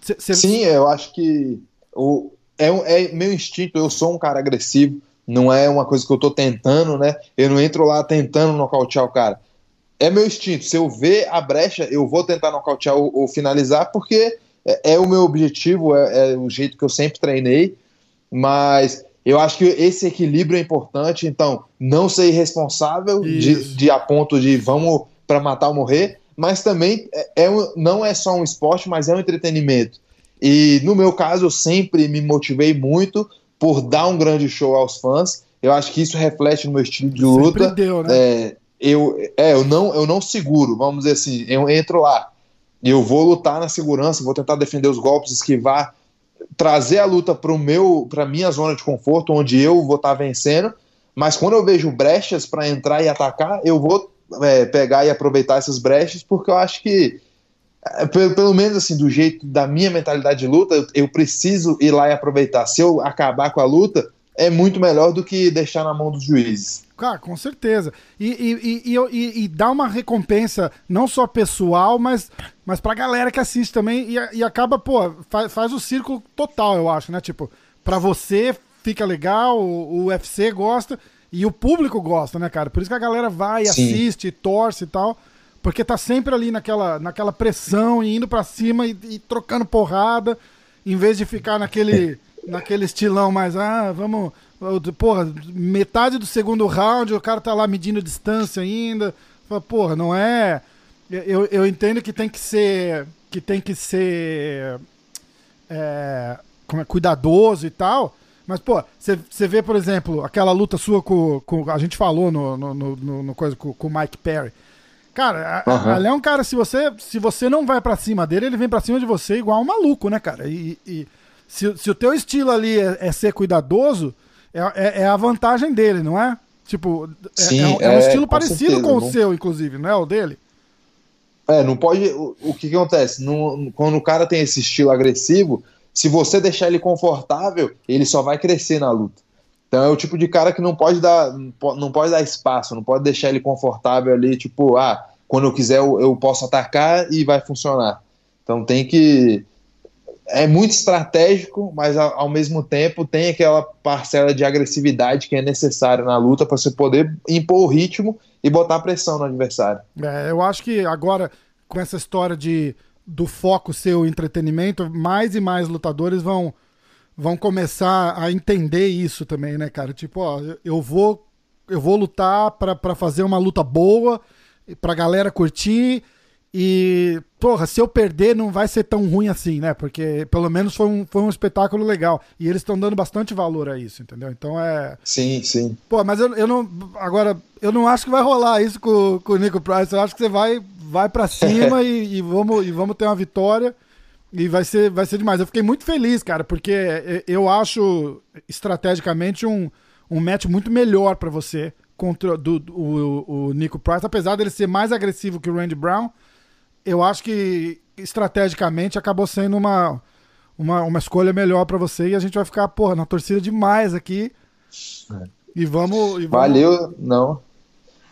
Cê. Sim, eu acho que o, é, é meu instinto. Eu sou um cara agressivo. Não é uma coisa que eu tô tentando, né? Eu não entro lá tentando nocautear o cara. É meu instinto. Se eu ver a brecha, eu vou tentar nocautear ou, ou finalizar, porque é, é, o meu objetivo, é, é o jeito que eu sempre treinei. Mas eu acho que esse equilíbrio é importante, então não ser irresponsável de, de, a ponto de vamos para matar ou morrer, mas também é, é, não é só um esporte, mas é um entretenimento. E no meu caso, eu sempre me motivei muito por dar um grande show aos fãs. Eu acho que isso reflete no meu estilo de luta. Sempre deu, né? É, eu, é, eu, não, eu não seguro, vamos dizer assim, eu entro lá. Eu vou lutar na segurança, vou tentar defender os golpes, esquivar, trazer a luta para meu para minha zona de conforto, onde eu vou estar tá vencendo. Mas quando eu vejo brechas para entrar e atacar, eu vou é, pegar e aproveitar essas brechas, porque eu acho que é, pelo, pelo, menos assim, do jeito da minha mentalidade de luta, eu, eu, preciso ir lá e aproveitar. Se eu acabar com a luta, é muito melhor do que deixar na mão dos juízes. Cara, com certeza. E, e, e, e, e dá uma recompensa, não só pessoal, mas, mas pra galera que assiste também. E, e acaba, pô, faz, faz o círculo total, eu acho, né? Tipo, pra você fica legal, o, o UFC gosta e o público gosta, né, cara? Por isso que a galera vai, Sim. assiste, torce e tal. Porque tá sempre ali naquela, naquela pressão e indo para cima e, e, trocando porrada, em vez de ficar naquele, naquele estilão mais, ah, vamos Porra, metade do segundo round, o cara tá lá medindo distância ainda. Porra, não é. Eu, eu entendo que tem que ser. Que tem que ser. É, como é, cuidadoso e tal. Mas, pô, você vê, por exemplo, aquela luta sua com. com a gente falou no, no, no, no coisa com, com o Mike Perry. Cara, uhum. ali é um cara, se você, se você não vai para cima dele, ele vem para cima de você igual um maluco, né, cara? E, e se, se o teu estilo ali é, é ser cuidadoso, é, é, é, a vantagem dele, não é? Tipo, é, Sim, é, é um estilo com parecido certeza, com o seu, inclusive, não é o dele? É, não pode. O, o que, que acontece? Quando o cara tem esse estilo agressivo, se você deixar ele confortável, ele só vai crescer na luta. Então é o tipo de cara que não pode dar, não pode dar espaço, não pode deixar ele confortável ali, tipo, ah, quando eu quiser eu, eu posso atacar e vai funcionar. Então tem que é muito estratégico, mas ao, mesmo tempo tem aquela parcela de agressividade que é necessária na luta para você poder impor o ritmo e botar pressão no adversário. É, eu acho que agora, com essa história de do foco ser o entretenimento, mais e mais lutadores vão, vão começar a entender isso também, né, cara? Tipo, ó, eu vou, eu vou lutar para fazer uma luta boa, pra galera curtir e, porra, se eu perder não vai ser tão ruim assim, né? Porque pelo menos foi um, foi um espetáculo legal. E eles estão dando bastante valor a isso, entendeu? Então é. Sim, sim. Pô, mas eu, eu não. Agora, eu não acho que vai rolar isso com, com o Nico Price. Eu acho que você vai, vai para cima e, e, vamos, e vamos ter uma vitória. E vai ser, vai ser demais. Eu fiquei muito feliz, cara, porque eu acho estrategicamente um, um match muito melhor para você contra do, do, o, o Nico Price, apesar dele ser mais agressivo que o Randy Brown eu acho que estrategicamente acabou sendo uma, uma, uma escolha melhor para você e a gente vai ficar, porra, na torcida demais aqui. É. E, vamos, e vamos. Valeu, não.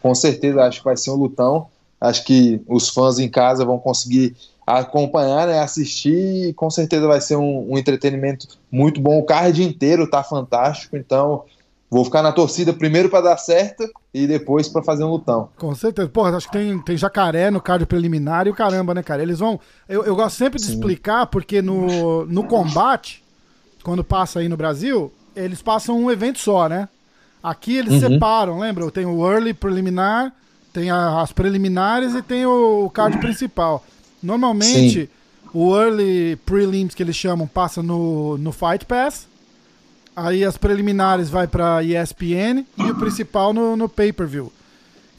Com certeza, acho que vai ser um lutão. Acho que os fãs em casa vão conseguir acompanhar, né, assistir e com certeza vai ser um, um entretenimento muito bom. O card inteiro tá fantástico, então vou ficar na torcida primeiro para dar certo e depois para fazer um lutão. Com certeza. Porra, acho que tem, tem jacaré no card preliminar e o caramba, né, cara? Eles vão. Eu, eu gosto sempre de Sim. explicar, porque no, no combate, quando passa aí no Brasil, eles passam um evento só, né? Aqui eles uhum. separam, lembra? Tem o early preliminar, tem a, as preliminares e tem o, o card principal. Normalmente, Sim. o early prelims que eles chamam passa no, no Fight Pass. Aí as preliminares vai para ESPN e o principal no, no pay-per-view.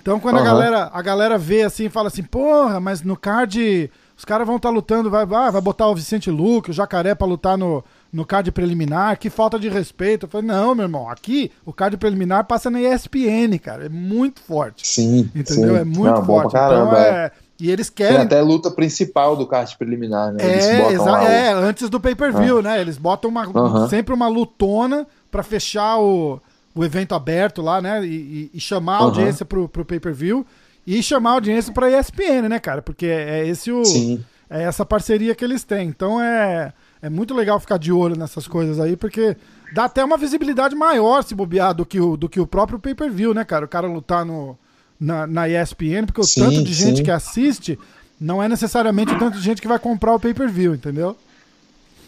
Então quando uhum. a galera a galera vê assim, fala assim: "Porra, mas no card os caras vão estar tá lutando, vai, vai, vai botar o Vicente Luque, o Jacaré para lutar no, no card preliminar, que falta de respeito. Eu falei, não, meu irmão, aqui o card preliminar passa na ESPN, cara. É muito forte. Sim. Entendeu? Sim. É muito não, forte. Caramba, então é. E eles querem. Tem até luta principal do card preliminar, né? é, é, antes do pay-per-view, ah. né? Eles botam uma, uhum. sempre uma lutona para fechar o, o evento aberto lá, né? E, e chamar a audiência uhum. pro, pro pay-per-view e chamar a audiência pra ESPN, né, cara? Porque é esse o. Sim. É essa parceria que eles têm. Então é, é muito legal ficar de olho nessas coisas aí, porque dá até uma visibilidade maior se bobear do que o, do que o próprio pay-per-view, né, cara? O cara lutar no, na, na ESPN, porque o sim, tanto de gente sim. que assiste não é necessariamente o tanto de gente que vai comprar o pay-per-view, entendeu?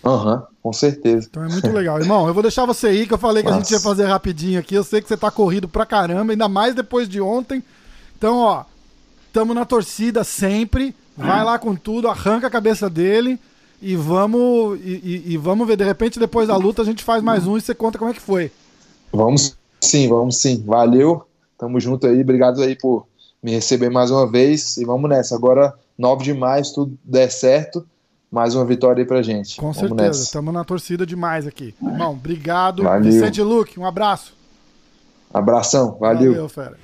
Aham, uhum, com certeza. Então é muito legal. Irmão, eu vou deixar você aí, que eu falei que Nossa. a gente ia fazer rapidinho aqui. Eu sei que você tá corrido pra caramba, ainda mais depois de ontem. Então, ó, tamo na torcida sempre. Vai lá com tudo, arranca a cabeça dele e vamos e, e, e, vamos ver. De repente, depois da luta, a gente faz mais um e você conta como é que foi. Vamos sim, vamos sim. Valeu. Tamo junto aí. Obrigado aí por me receber mais uma vez. E vamos nessa. Agora, 9 de maio, se tudo der certo, mais uma vitória aí pra gente. Com vamos certeza. Estamos na torcida demais aqui. Irmão, obrigado. Valeu. Vicente Luke, um abraço. Abração. Valeu. Valeu, fera.